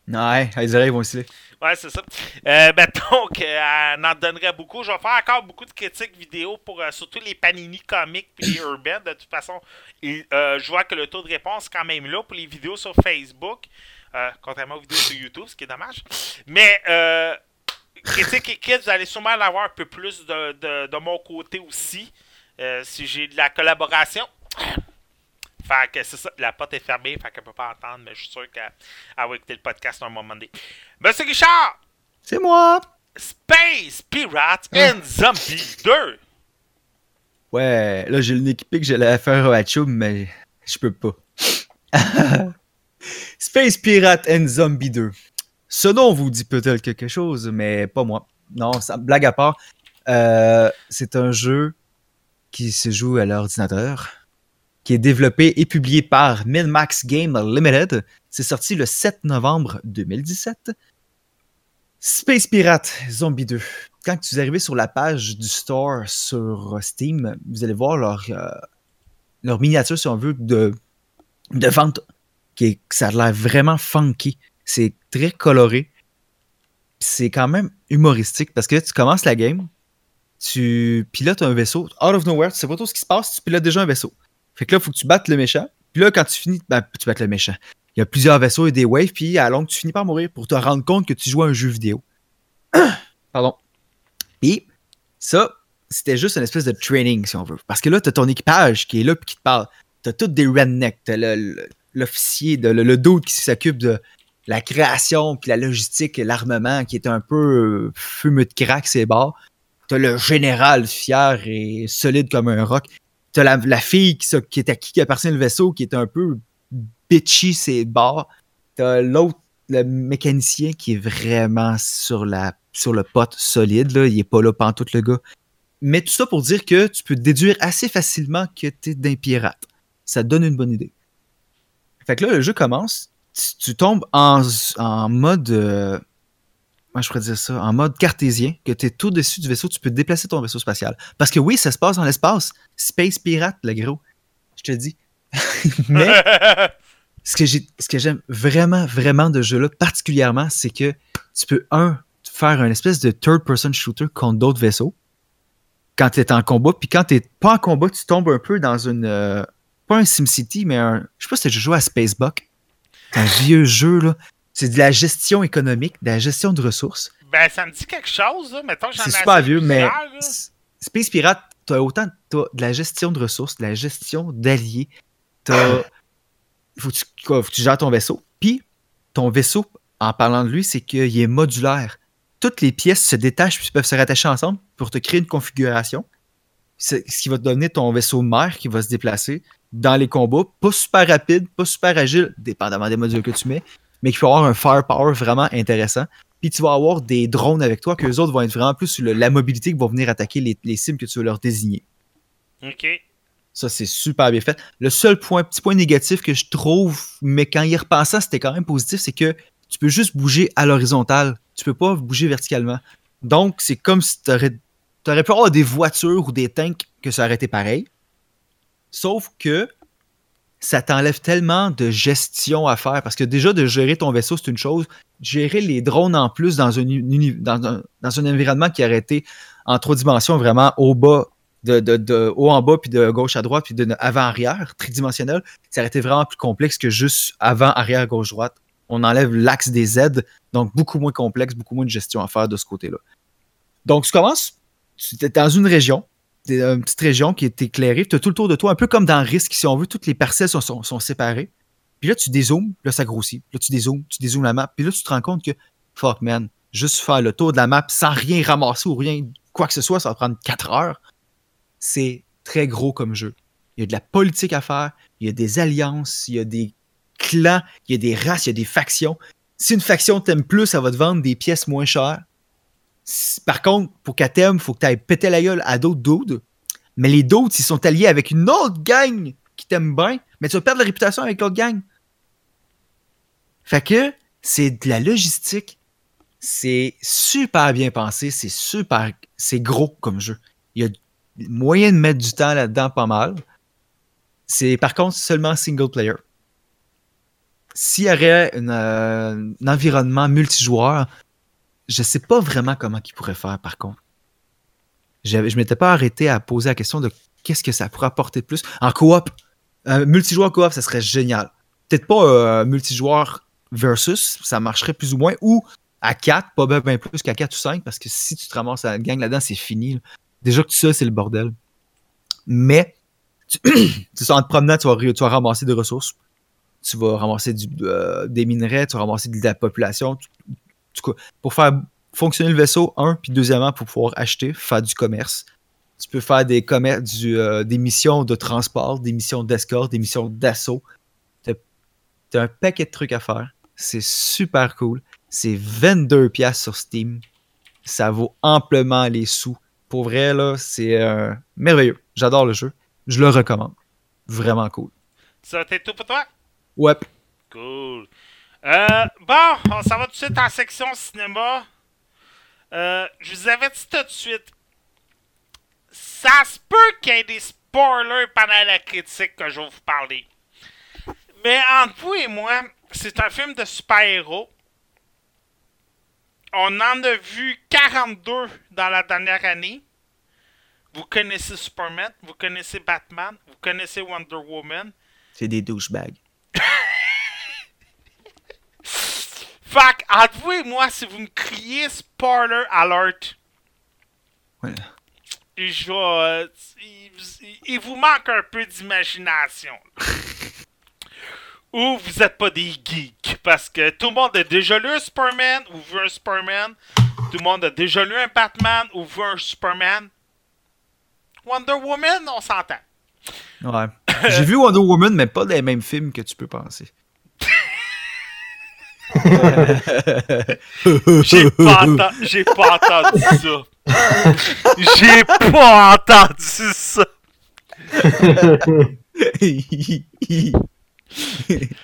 Ouais, les oreilles vont aussi. Ouais, c'est ça. Euh, ben, donc, elle en donnerait beaucoup. Je vais faire encore beaucoup de critiques vidéo pour surtout les Panini comics et les Urban. De toute façon, et, je vois que le taux de réponse est quand même là pour les vidéos sur Facebook. Euh, contrairement aux vidéos sur YouTube, ce qui est dommage. Mais, euh, critique écrite, vous allez sûrement l'avoir un peu plus de, de, de mon côté aussi. euh, si j'ai de la collaboration. Fait que c'est ça, la porte est fermée, fait qu'elle peut pas entendre, mais je suis sûr qu'elle elle va écouter le podcast à un moment donné. Monsieur Richard, C'est moi! Space Pirates and Zombie 2. Ouais, là j'ai le nez équipé que j'allais faire un Hachoum, mais je peux pas. Space Pirate and Zombie 2. Ce nom vous dit peut-être quelque chose, mais pas moi. Non, ça, blague à part, euh, c'est un jeu qui se joue à l'ordinateur, qui est développé et publié par Minmax Game Limited. C'est sorti le 7 novembre 2017. Space Pirate Zombie 2. Quand vous arrivez sur la page du store sur Steam, vous allez voir leur, euh, leur miniature, si on veut, de, de vente. Ça a l'air vraiment funky. C'est très coloré. C'est quand même humoristique parce que tu commences la game, tu pilotes un vaisseau, out of nowhere, tu sais pas trop ce qui se passe, tu pilotes déjà un vaisseau. Fait que là, il faut que tu battes le méchant. Puis là, quand tu finis, ben, tu battes le méchant. Il y a plusieurs vaisseaux et des waves, puis à la longue, tu finis par mourir pour te rendre compte que tu joues à un jeu vidéo. Pardon. Puis, ça, c'était juste une espèce de training, si on veut. Parce que là, t'as ton équipage qui est là puis qui te parle. T'as tous des rednecks. T'as le- le- l'officier, le, le dude qui s'occupe de la création, puis la logistique et l'armement, qui est un peu euh, fumeux de crack, c'est bas. T'as le général fier et solide comme un roc. T'as la, la fille qui, est à qui qui appartient le vaisseau, qui est un peu bitchy, c'est bas. T'as l'autre, le mécanicien, qui est vraiment sur, la, sur le pote solide. Là. Il est pas là pantoute, le gars. Mais tout ça pour dire que tu peux déduire assez facilement que t'es d'un pirate. Ça donne une bonne idée. Fait que là, le jeu commence. Tu, tu tombes en, en mode. euh, comment je pourrais dire ça? En mode cartésien, que tu es tout dessus du vaisseau, tu peux déplacer ton vaisseau spatial. Parce que oui, ça se passe dans l'espace. Space Pirate, le gros. Je te dis. Mais ce que j'ai, ce que j'aime vraiment, vraiment de ce jeu-là, particulièrement, c'est que tu peux, un, faire un espèce de third-person shooter contre d'autres vaisseaux quand tu es en combat. Puis quand tu n'es pas en combat, tu tombes un peu dans une. euh, pas un SimCity, mais un. Je sais pas si tu joué à Spacebuck. C'est un vieux jeu, là. C'est de la gestion économique, de la gestion de ressources. ben, ça me dit quelque chose, là. Mettons que j'en C'est super vieux, mais Space Pirate, t'as autant t'as de la gestion de ressources, de la gestion d'alliés, t'as faut que, tu, faut que tu gères ton vaisseau. Puis, ton vaisseau, en parlant de lui, c'est qu'il est modulaire. Toutes les pièces se détachent puis peuvent se rattacher ensemble pour te créer une configuration. Ce qui va te donner ton vaisseau mère qui va se déplacer dans les combats. Pas super rapide, pas super agile, dépendamment des modules que tu mets, mais qui peut avoir un firepower vraiment intéressant. Puis tu vas avoir des drones avec toi, que les autres vont être vraiment plus sur le- la mobilité qui vont venir attaquer les, les cibles que tu veux leur désigner. OK. Ça, c'est super bien fait. Le seul point, petit point négatif que je trouve, mais quand y repensant, c'était quand même positif, c'est que tu peux juste bouger à l'horizontale. Tu peux pas bouger verticalement. Donc, c'est comme si tu aurais, pu avoir des voitures ou des tanks que ça aurait été pareil. Sauf que ça t'enlève tellement de gestion à faire. Parce que déjà, de gérer ton vaisseau, c'est une chose. Gérer les drones en plus dans un, environnement qui aurait été en trois dimensions, vraiment au de, haut en bas, puis de gauche à droite, puis de avant-arrière, tridimensionnel, ça aurait été vraiment plus complexe que juste avant-arrière, gauche-droite. On enlève l'axe des Z, donc beaucoup moins complexe, beaucoup moins de gestion à faire de ce côté-là. Donc, tu commences, tu es dans une région, une petite région qui est éclairée, tu as tout le tour de toi, un peu comme dans Risk, si on veut, toutes les parcelles sont, sont, sont séparées. Puis là, tu dézoomes, là, ça grossit. Là, tu dézoomes, tu dézoomes la map, puis là, tu te rends compte que, fuck, man, juste faire le tour de la map sans rien ramasser ou rien, quoi que ce soit, ça va prendre 4 heures. C'est très gros comme jeu. Il y a de la politique à faire, il y a des alliances, il y a des clans, il y a des races, il y a des factions. Si une faction t'aime plus, ça va te vendre des pièces moins chères. Par contre, pour qu'elle t'aime, il faut que tu ailles péter la gueule à d'autres dudes. Mais les d'autres, ils sont alliés avec une autre gang qui t'aime bien, mais tu vas perdre la réputation avec l'autre gang. Fait que c'est de la logistique. C'est super bien pensé, c'est super, c'est gros comme jeu. Il y a moyen de mettre du temps là-dedans pas mal. C'est par contre seulement single player. S'il y aurait euh, un environnement multijoueur, je sais pas vraiment comment il pourrait faire par contre. Je m'étais pas arrêté à poser la question de qu'est-ce que ça pourrait apporter de plus. En coop, un multijoueur coop, ça serait génial. Peut-être pas euh, multijoueur versus, ça marcherait plus ou moins, ou à 4, pas bien bien plus qu'à 4 ou 5, parce que si tu te ramasses à la gang là-dedans, c'est fini. Déjà que tout ça, c'est le bordel. Mais, tu, tu en te promenant, tu vas, ramasser des ressources. Tu vas ramasser euh, des minerais, tu vas ramasser de la population. Tu pour faire fonctionner le vaisseau, un, puis deuxièmement, pour pouvoir acheter, faire du commerce. Tu peux faire des, commer- du, euh, des missions de transport, des missions d'escorte, des missions d'assaut. T'as t'as un paquet de trucs à faire. C'est super cool. C'est 22$ piastres sur Steam. Ça vaut amplement les sous. Pour vrai, là, c'est euh, merveilleux. J'adore le jeu. Je le recommande. Vraiment cool. Ça, t'es tout pour toi? Ouais. Cool. Euh, bon, on s'en va tout de suite en section cinéma. Euh, je vous avais dit tout de suite. Ça se peut qu'il y ait des spoilers pendant la critique que je vais vous parler. Mais entre vous et moi, c'est un film de super-héros. On en a vu 42 dans la dernière année. Vous connaissez Superman, vous connaissez Batman, vous connaissez Wonder Woman. C'est des douchebags. Fuck, entre vous et moi, si vous me criez spoiler alert, Ouais. je vais. il, il- il vous manque un peu d'imagination. ou vous êtes pas des geeks. Parce que tout le monde a déjà lu un Superman ou vu un Superman. Tout le monde a déjà lu un Batman ou vu un Superman. Wonder Woman, on s'entend. Ouais. J'ai vu Wonder Woman, mais pas les mêmes films que tu peux penser. J'ai pas, j'ai pas entendu ça. J'ai pas entendu ça.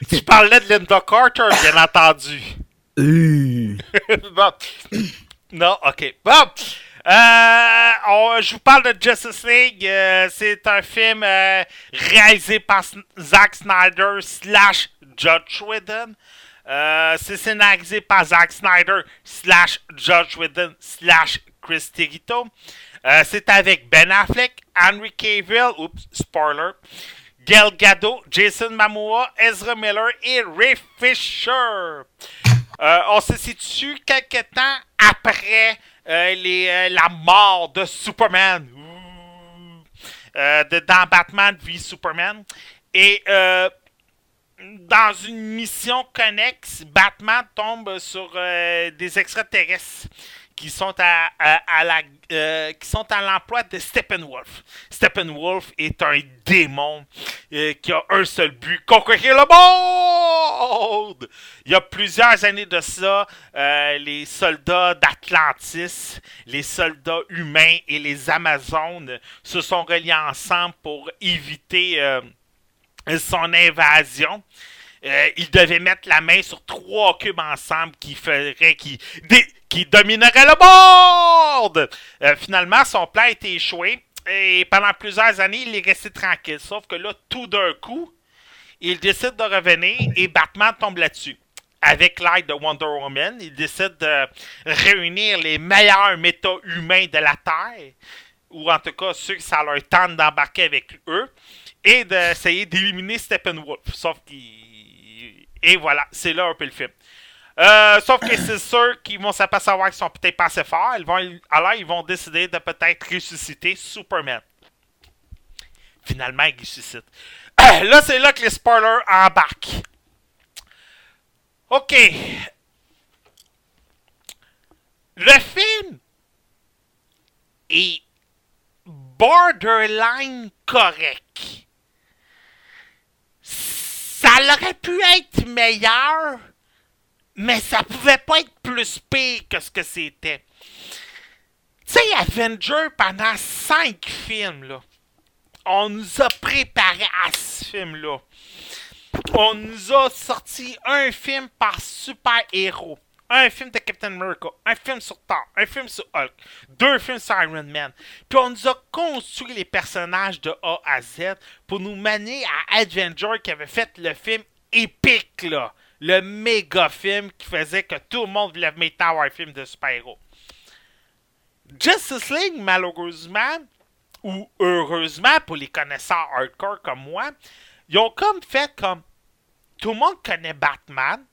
Tu parlais de Linda Carter, bien entendu. Euh, bon. Non, ok. Bon. Euh, on- je vous parle de Justice League. Euh, c'est un film euh, réalisé par Zack Snyder slash Judge Whedon. Euh, c'est scénarisé par Zack Snyder slash Judge Whedon slash Chris Terito. Euh, c'est avec Ben Affleck, Henry Cavill, oups, spoiler, Gal Jason Momoa, Ezra Miller et Ray Fisher. Euh, on se situe quelques temps après la mort de Superman. De, dans Batman v Superman. Et dans une mission connexe, Batman tombe sur euh, des extraterrestres qui sont à, à- la euh, qui sont à l'emploi de Steppenwolf. Steppenwolf est un démon euh, qui a un seul but conquérir le monde. Il y a plusieurs années de ça, euh, les soldats d'Atlantis, les soldats humains et les Amazones se sont reliés ensemble pour éviter euh, son invasion. Euh, il devait mettre la main sur trois cubes ensemble qui ferait qui, qui dominerait le monde. Euh, finalement, son plan a échoué et pendant plusieurs années, il est resté tranquille. Sauf que là, tout d'un coup, il décide de revenir et Batman tombe là-dessus. Avec l'aide de Wonder Woman, il décide de réunir les meilleurs méta-humains de la Terre, ou en tout cas ceux qui ça leur tente d'embarquer avec eux, et d'essayer d'éliminer Steppenwolf. Sauf qu'il. Et voilà, c'est là un peu le film. Euh, sauf que c'est sûr qu'ils vont s'apercevoir qu'ils sont peut-être pas assez forts. Ils vont, alors, ils vont décider de peut-être ressusciter Superman. Finalement, ils ressuscitent. Là, c'est là que les spoilers embarquent. OK. Le film est borderline correct. Ça aurait pu être meilleur, mais ça pouvait pas être plus pire que ce que c'était. Tu sais, Avenger, pendant cinq films, là, on nous a préparé à ce film-là. On nous a sorti un film par super-héros. Un film de Captain America, un film sur Thor, un film sur Hulk, deux films sur Iron Man. Puis on nous a construit les personnages de A à Z pour nous mener à Avenger qui avait fait le film épique, là. Le méga film qui faisait que tout le monde voulait mettre un film de super-héros. Justice League, malheureusement, ou heureusement pour les connaisseurs hardcore comme moi, ils ont comme fait comme tout le monde connaît Batman,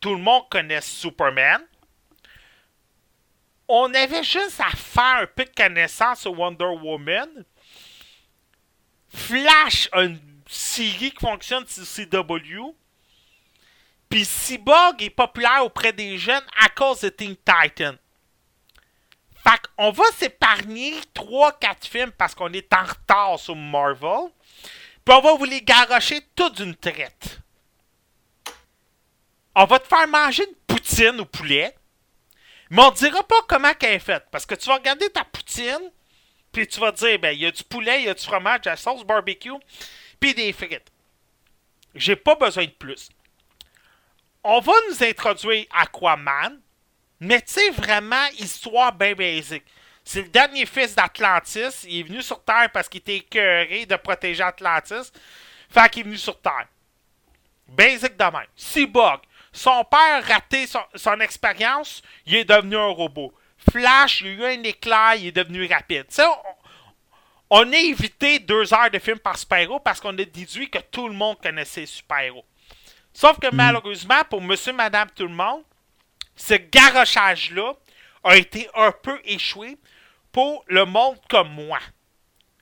tout le monde connaît Superman. On avait juste à faire un peu de connaissance sur Wonder Woman. Flash une série qui fonctionne sur CW. Puis Cyborg est populaire auprès des jeunes à cause de Teen Titan. Fait qu'on va s'épargner 3-4 films parce qu'on est en retard sur Marvel. Puis on va vous les garrocher tout d'une traite. On va te faire manger une poutine au poulet. Mais on te dira pas comment qu'elle est faite. Parce que tu vas regarder ta poutine. Puis tu vas dire, ben, il y a du poulet, il y a du fromage, de la sauce barbecue. Puis des frites. J'ai pas besoin de plus. On va nous introduire Aquaman. Mais tu sais, vraiment, histoire bien basique. C'est le dernier fils d'Atlantis. Il est venu sur Terre parce qu'il était écœuré de protéger Atlantis. Fait qu'il est venu sur Terre. Basic de même. Cyborg. Son père a raté son, son expérience, il est devenu un robot. Flash, il y a eu un éclair, il est devenu rapide. Tu sais, on, on a évité deux heures de film par super-héros parce qu'on a déduit que tout le monde connaissait les super-héros. Sauf que malheureusement, pour monsieur, madame, tout le monde, ce garochage-là a été un peu échoué pour le monde comme moi.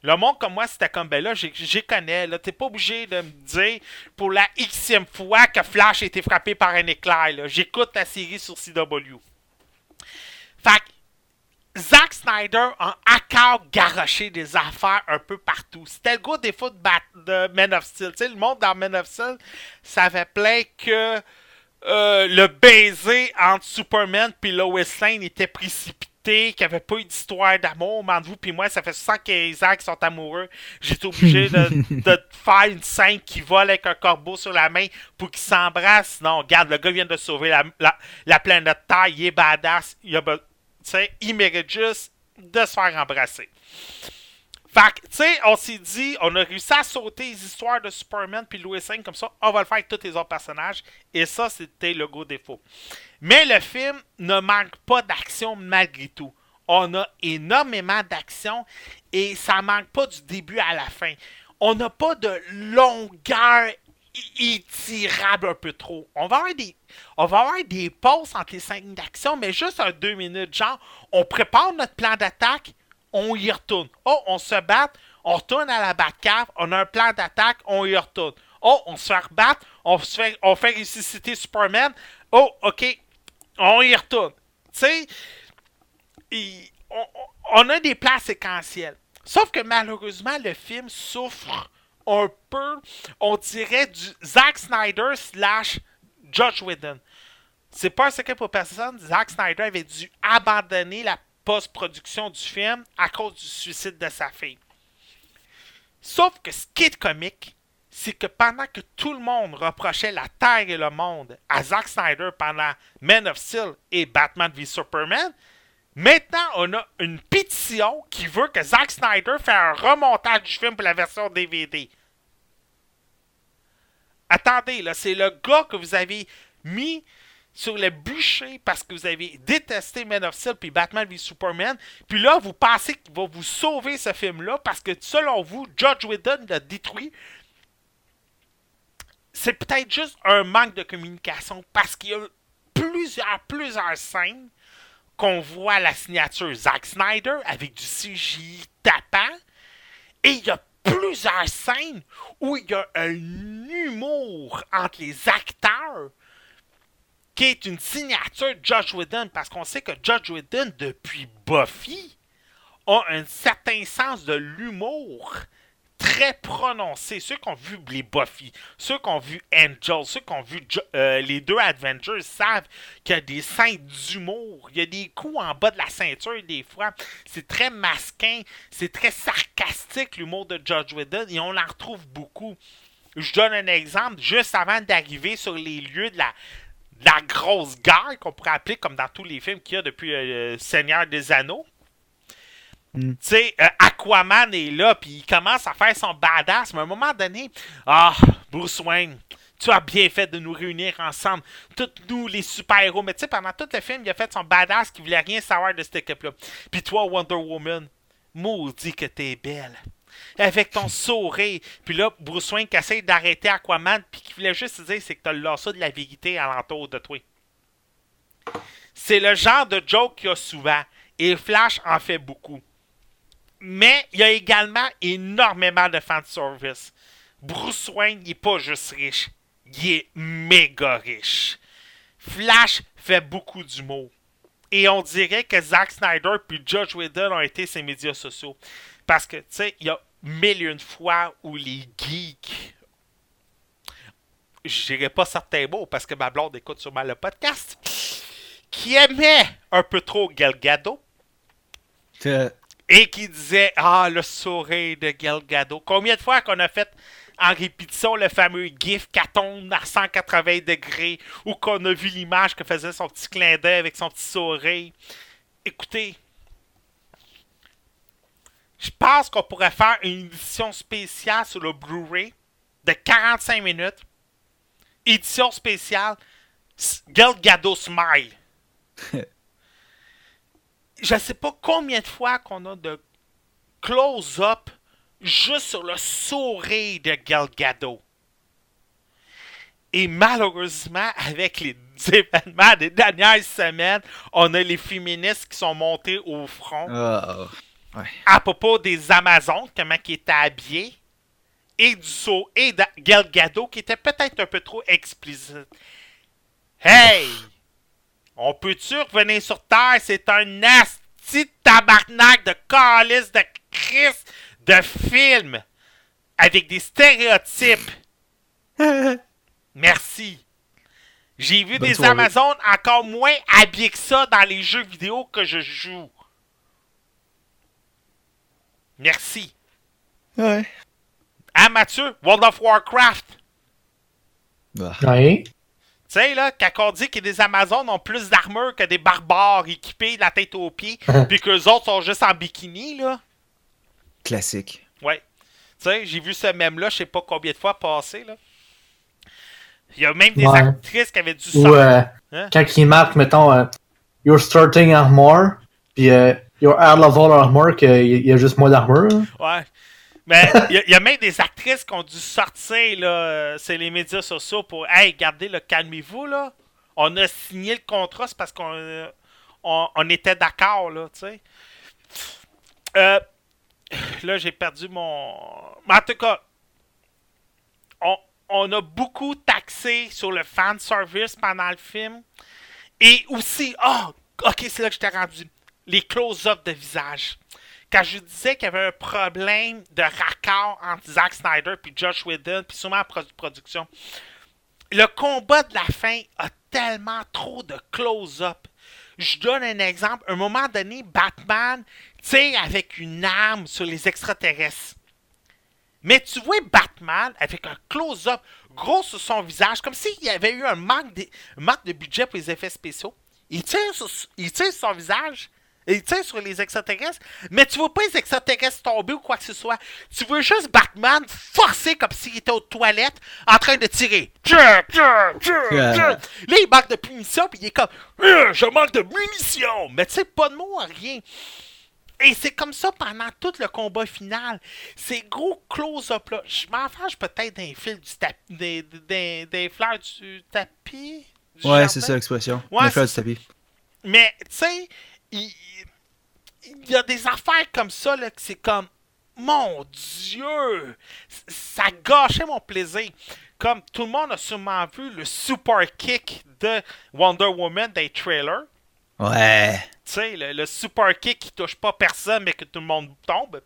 Le monde comme moi, c'était comme, ben là, j'y connais, là, t'es pas obligé de me dire pour la xème fois que Flash a été frappé par un éclair. J'écoute la série sur CW. Fait Zack Snyder a encore garoché des affaires un peu partout. C'était le gros défaut de, de Man of Steel. Le monde dans Man of Steel savait plein que euh, le baiser entre Superman et Lois Lane était précipité, qu'il n'y avait pas eu d'histoire d'amour. Mais entre vous et moi, ça fait 115 ans qu'ils sont amoureux. J'étais obligé de, de faire une scène qui vole avec un corbeau sur la main pour qu'ils s'embrassent. Non, regarde, le gars vient de sauver la, la, la planète Terre. Il est badass. Il, a, il mérite juste de se faire embrasser. Fait que, tu sais, on s'est dit, on a réussi à sauter les histoires de Superman puis Louis Lane comme ça, on va le faire avec tous les autres personnages. Et ça, c'était le gros défaut. Mais le film ne manque pas d'action malgré tout. On a énormément d'action et ça manque pas du début à la fin. On n'a pas de longueur étirable un peu trop. On va avoir des, on va avoir des pauses entre les scènes d'action, mais juste un deux minutes. Genre, on prépare notre plan d'attaque, on y retourne. Oh, on se bat, on retourne à la Batcave, on a un plan d'attaque, on y retourne. Oh, on se fait rebattre. On, fait, on fait ressusciter Superman. Oh, ok. On y retourne. Tu sais, on a des plans séquentiels. Sauf que malheureusement, le film souffre un peu, on dirait, du Zack Snyder slash Josh Whedon. C'est pas un secret pour personne. Zack Snyder avait dû abandonner la post-production du film à cause du suicide de sa fille. Sauf que ce qui est comique, c'est que pendant que tout le monde reprochait la Terre et le monde à Zack Snyder pendant Man of Steel et Batman v Superman, maintenant on a une pétition qui veut que Zack Snyder fasse un remontage du film pour la version DVD. Attendez, là, c'est le gars que vous avez mis sur le bûcher parce que vous avez détesté Man of Steel puis Batman v Superman. Puis là, vous pensez qu'il va vous sauver ce film-là parce que selon vous, Judge Whedon l'a détruit. C'est peut-être juste un manque de communication parce qu'il y a plusieurs, plusieurs scènes qu'on voit la signature Zack Snyder avec du CGI tapant. Et il y a plusieurs scènes où il y a un humour entre les acteurs qui est une signature de Josh Whedon parce qu'on sait que Josh Whedon, depuis Buffy, a un certain sens de l'humour très prononcé. Ceux qui ont vu les Buffy, ceux qui ont vu Angel, ceux qui ont vu euh, les deux Avengers savent qu'il y a des scènes d'humour. Il y a des coups en bas de la ceinture des fois. C'est très masquin, c'est très sarcastique l'humour de Judge Whedon et on en retrouve beaucoup. Je donne un exemple. Juste avant d'arriver sur les lieux de la, la grosse guerre qu'on pourrait appeler comme dans tous les films qu'il y a depuis euh, Seigneur des Anneaux. Mm. Tu sais, euh, Aquaman est là, puis il commence à faire son badass, mais à un moment donné, ah, Bruce Wayne, tu as bien fait de nous réunir ensemble, tous nous les super-héros. Mais tu sais, pendant tout le film, il a fait son badass qui voulait rien savoir de cette équipe-là. Puis toi, Wonder Woman, maudit que t'es belle. Avec ton sourire. Puis là, Bruce Wayne qui essaie d'arrêter Aquaman, puis qui voulait juste dire, c'est que t'as le lasso de la vérité alentour de toi. C'est le genre de joke qu'il y a souvent. Et Flash en fait beaucoup. Mais il y a également énormément de fanservice. Bruce Wayne, il n'est pas juste riche. Il est méga riche. Flash fait beaucoup d'humour. Et on dirait que Zack Snyder puis Judge Whedon ont été ses médias sociaux. Parce que, tu sais, il y a mille et une fois où les geeks. Je dirais pas certains mots parce que ma blonde écoute sûrement le podcast. Qui aimaient un peu trop Gal Gadot Euh, et qui disait Ah, le sourire de Gal Gadot. Combien de fois qu'on a fait en répétition le fameux gif qui tombe à 180 degrés ou qu'on a vu l'image que faisait son petit clin d'œil avec son petit sourire. Écoutez, je pense qu'on pourrait faire une édition spéciale sur le Blu-ray de 45 minutes. Édition spéciale S- Gal Gadot Smile. je sais pas combien de fois qu'on a de close-up juste sur le sourire de Gal Gadot. Et malheureusement, avec les événements des dernières semaines, on a les féministes qui sont montés au front ah, à propos des Amazones, comment ils étaient habillés, et du saut, et de Gal Gadot qui était peut-être un peu trop explicite. Hey! On peut-tu revenir sur Terre? C'est un nasty tabarnak de calice de Christ de film avec des stéréotypes. Merci. J'ai vu Bonne des soirée. Amazones encore moins habillés que ça dans les jeux vidéo que je joue. Merci. ouais. Hein, Mathieu? World of Warcraft? Ah. Tu sais, là, quand on dit que des Amazones ont plus d'armure que des barbares équipés de la tête aux pieds, puis qu'eux autres sont juste en bikini, là. Classique. Ouais. Tu sais, j'ai vu ce même-là, je sais pas combien de fois passer, là. Il y a même des Ouais. actrices qui avaient dû Ou sortir. euh, Hein? quand ils marquent, mettons, euh, Your starting armor, puis euh, Your air level armor, qu'il y a juste moins d'armure. Ouais. Mais il y, a- même des actrices qui ont dû sortir, là, euh, c'est les médias sociaux pour Hey, regardez, là, calmez-vous, là. On a signé le contrat, c'est parce qu'on euh, on, était d'accord, là, tu sais. Euh, là, j'ai perdu mon. Mais en tout cas, on, on a beaucoup taxé sur le fan service pendant le film. Et aussi, ah, ok, c'est là que j'étais rendu. Les close-up de visage. Quand je disais qu'il y avait un problème de raccord entre Zack Snyder puis Josh Whedon, puis sûrement la pro- production. Le combat de la fin a tellement trop de close-up. Je donne un exemple. À un moment donné, Batman tire avec une arme sur les extraterrestres. Mais tu vois Batman avec un close-up gros sur son visage, comme s'il y avait eu un manque de, budget pour les effets spéciaux. Il il tire sur son visage. Il tire sur les extraterrestres. Mais tu vois pas les extraterrestres tomber ou quoi que ce soit. Tu vois juste Batman forcer comme s'il était aux toilettes en train de tirer. Là, il manque de punition, puis il est comme Euh, Je manque de munitions. Mais tu sais, pas de mots, rien. Et c'est comme ça pendant tout le combat final. Ces gros close-up-là. Je m'en fâche peut-être d'un fil du tapis. Des, des, des fleurs du tapis. du Ouais, c'est ça l'expression. Ouais, Le fleur c'est du tapis. Mais, tu sais, il, il y a des affaires comme ça, là, que c'est comme. Mon Dieu! Ça gâchait mon plaisir. Comme tout le monde a sûrement vu le super kick de Wonder Woman des trailers. Ouais. Tu sais, le, le super kick qui touche pas personne mais que tout le monde tombe.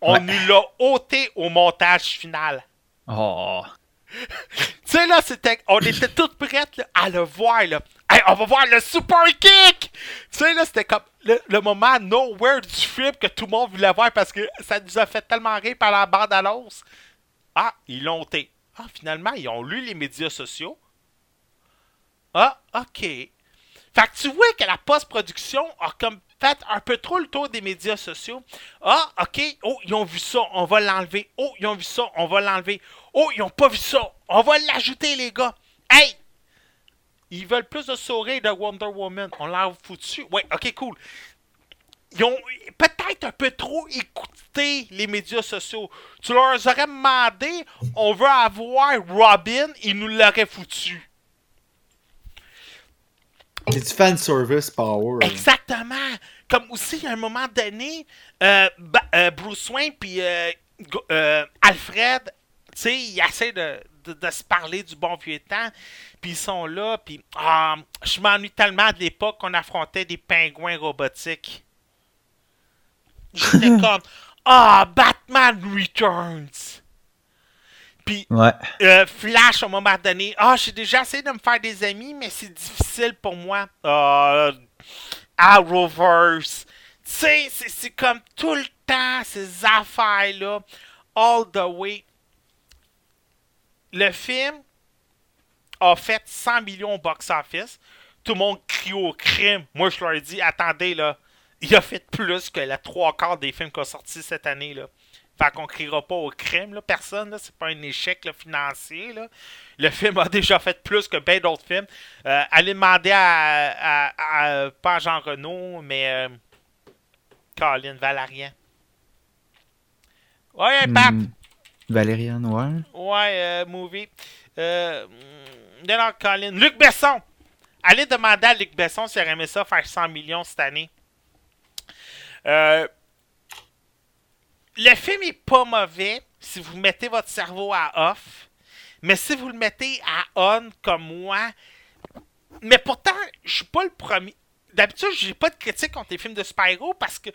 On Ouais. nous l'a ôté au montage final. Oh. Tu sais, là, c'était, on était toutes prêtes là, à le voir. Là. Hey, on va voir le super kick! Tu sais, là, c'était comme le, moment nowhere du film que tout le monde voulait voir parce que ça nous a fait tellement rire par la bande annonce. Ah, ils l'ont ôté. Ah, finalement, ils ont lu les médias sociaux. Ah, ok. Fait que tu vois que la post-production a comme fait un peu trop le tour des médias sociaux. Ah, ok. Oh, ils ont vu ça, on va l'enlever. Oh, ils ont vu ça, on va l'enlever. Oh, ils ont pas vu ça, on va l'ajouter, les gars. Hey! Ils veulent plus de sourires de Wonder Woman. On l'a foutu. Ouais, ok, cool. Ils ont peut-être un peu trop écouté les médias sociaux. Tu leur aurais demandé, on veut avoir Robin, ils nous l'auraient foutu. C'est du fan service power. Exactement. Comme aussi, à un moment donné, euh, euh, Bruce Wayne puis euh, euh, Alfred, tu sais, ils essaient de, de- de se parler du bon vieux temps. Puis ils sont là, puis ah, je m'ennuie tellement de l'époque qu'on affrontait des pingouins robotiques. J'étais comme, ah, Batman Returns. Puis Ouais. euh, Flash, à un moment donné. Ah, j'ai déjà essayé de me faire des amis, mais c'est difficile pour moi. Ah, Arrowverse. Tu sais, c'est- c'est comme tout le temps ces affaires-là. All the way. Le film a fait 100 millions au box-office. Tout le monde crie au crime. Moi, je leur ai dit, attendez, là. Il a fait plus que la trois quarts des films qui ont sorti cette année, là. Fait qu'on criera pas au crime, là. Personne, là. C'est pas un échec financier, là. Le film a déjà fait plus que bien d'autres films. Euh, allez demander à, à, à- pas Jean Renault, mais euh, Colin Valarian. Ouais, Pat. Hmm. Valériane, ouais. Ouais, euh, movie. Euh, non, Colin. Luc Besson. Allez demander à Luc Besson s'il aurait aimé ça faire 100 millions cette année. Euh, le film est pas mauvais si vous mettez votre cerveau à off. Mais si vous le mettez à on comme moi. Mais pourtant, je suis pas le premier. D'habitude, j'ai pas de critique contre les films de Spyro parce que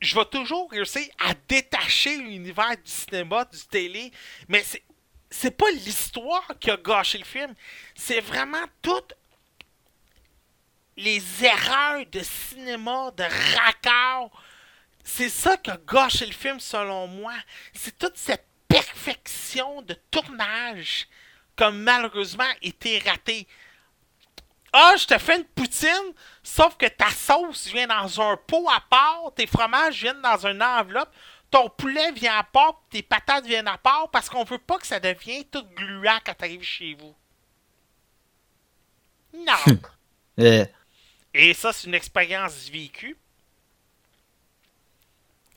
je vais toujours réussir à détacher l'univers du cinéma, du télé. Mais c'est c'est pas l'histoire qui a gâché le film. C'est vraiment toutes les erreurs de cinéma, de raccord. C'est ça qui a gâché le film, selon moi. C'est toute cette perfection de tournage qui a malheureusement été ratée. Ah, je te fais une poutine, sauf que ta sauce vient dans un pot à part, tes fromages viennent dans une enveloppe, ton poulet vient à part, tes patates viennent à part, parce qu'on veut pas que ça devienne tout gluant quand t'arrives chez vous. Non. Euh, Et ça, c'est une expérience vécue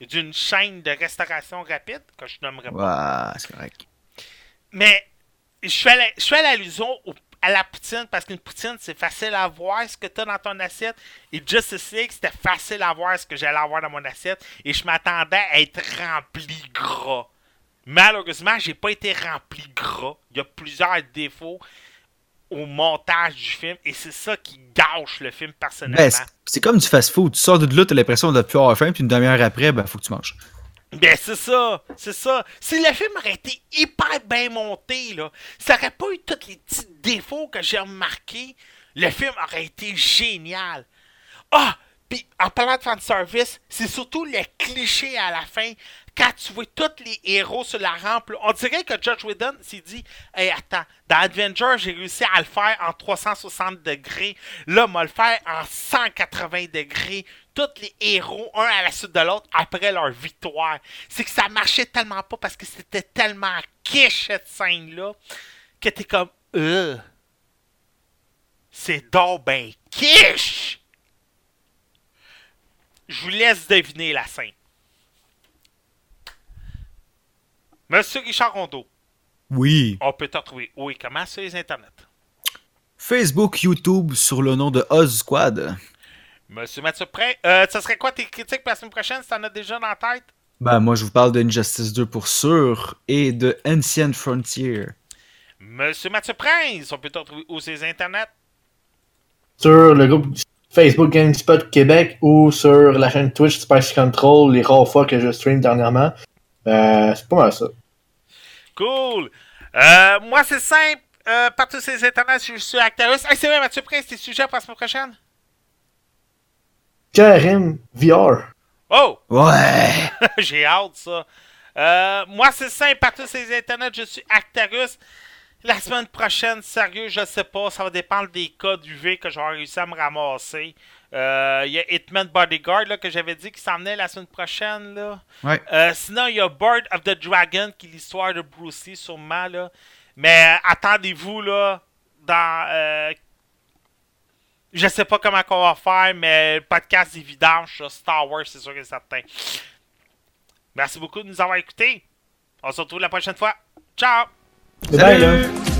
d'une chaîne de restauration rapide, que je nommerai pas. ouais, c'est correct. Mais je fais la- je fais l'allusion au- à la poutine parce qu'une poutine, c'est facile à voir ce que tu as dans ton assiette. Et Justice League, c'était facile à voir ce que j'allais avoir dans mon assiette. Et je m'attendais à être rempli gras. Malheureusement, j'ai pas été rempli gras. Il y a plusieurs défauts au montage du film et c'est ça qui gâche le film personnellement. Ben, c'est- c'est comme du fast-food. Tu sors de là, t'as l'impression de plus avoir faim, puis une demi-heure après, ben, faut que tu manges. Ben c'est ça, c'est ça. Si le film aurait été hyper bien monté, là, ça aurait pas eu tous les petits défauts que j'ai remarqués, le film aurait été génial. Ah! Puis en parlant de fanservice, c'est surtout le cliché à la fin. Quand tu vois tous les héros sur la rampe, on dirait que Judge Whedon s'est dit Hey, attends, dans Avenger, j'ai réussi à le faire en 360 degrés. Là, m'a le faire en 180 degrés. Tous les héros, un à la suite de l'autre, après leur victoire. C'est que ça marchait tellement pas parce que c'était tellement quiche cette scène-là que t'es comme Euh. C'est donc ben quiche! Je vous laisse deviner la scène. Monsieur Richard Rondeau, Oui. on peut te retrouver où et comment sur les internets? Facebook, YouTube, sur le nom de Oz Squad. Monsieur Mathieu Prêt, euh, ça serait quoi tes critiques pour la semaine prochaine si t'en as déjà dans la tête? Ben, moi, je vous parle de Injustice 2 pour sûr et de Ancient Frontier. Monsieur Mathieu Prince, on peut te retrouver où les internets? Sur le groupe Facebook GameSpot Québec ou sur la chaîne Twitch Spice Control, les rares fois que je stream dernièrement. Euh, c'est pas mal ça. Cool. Euh, moi, c'est simple. Euh, partout sur les internets, je suis Actarus. Hey, c'est vrai, Mathieu Prince, tes sujets pour la semaine prochaine? Karim VR. Oh! Ouais! J'ai hâte, ça. Euh, moi, c'est simple. Partout sur les internets, je suis Actarus. La semaine prochaine, sérieux, je sais pas. Ça va dépendre des cas du V que j'aurai réussi à me ramasser. Euh, Il y a Hitman Bodyguard là, que j'avais dit qui s'en venait la semaine prochaine. Là. Ouais. Euh, sinon, il y a Bird of the Dragon qui est l'histoire de Bruce Lee, sûrement. Là. Mais euh, attendez-vous, là, dans. Je sais pas comment on va faire, mais podcast sur Star Wars, c'est sûr et certain. Merci beaucoup de nous avoir écoutés. On se retrouve la prochaine fois. Ciao! Là. Salut!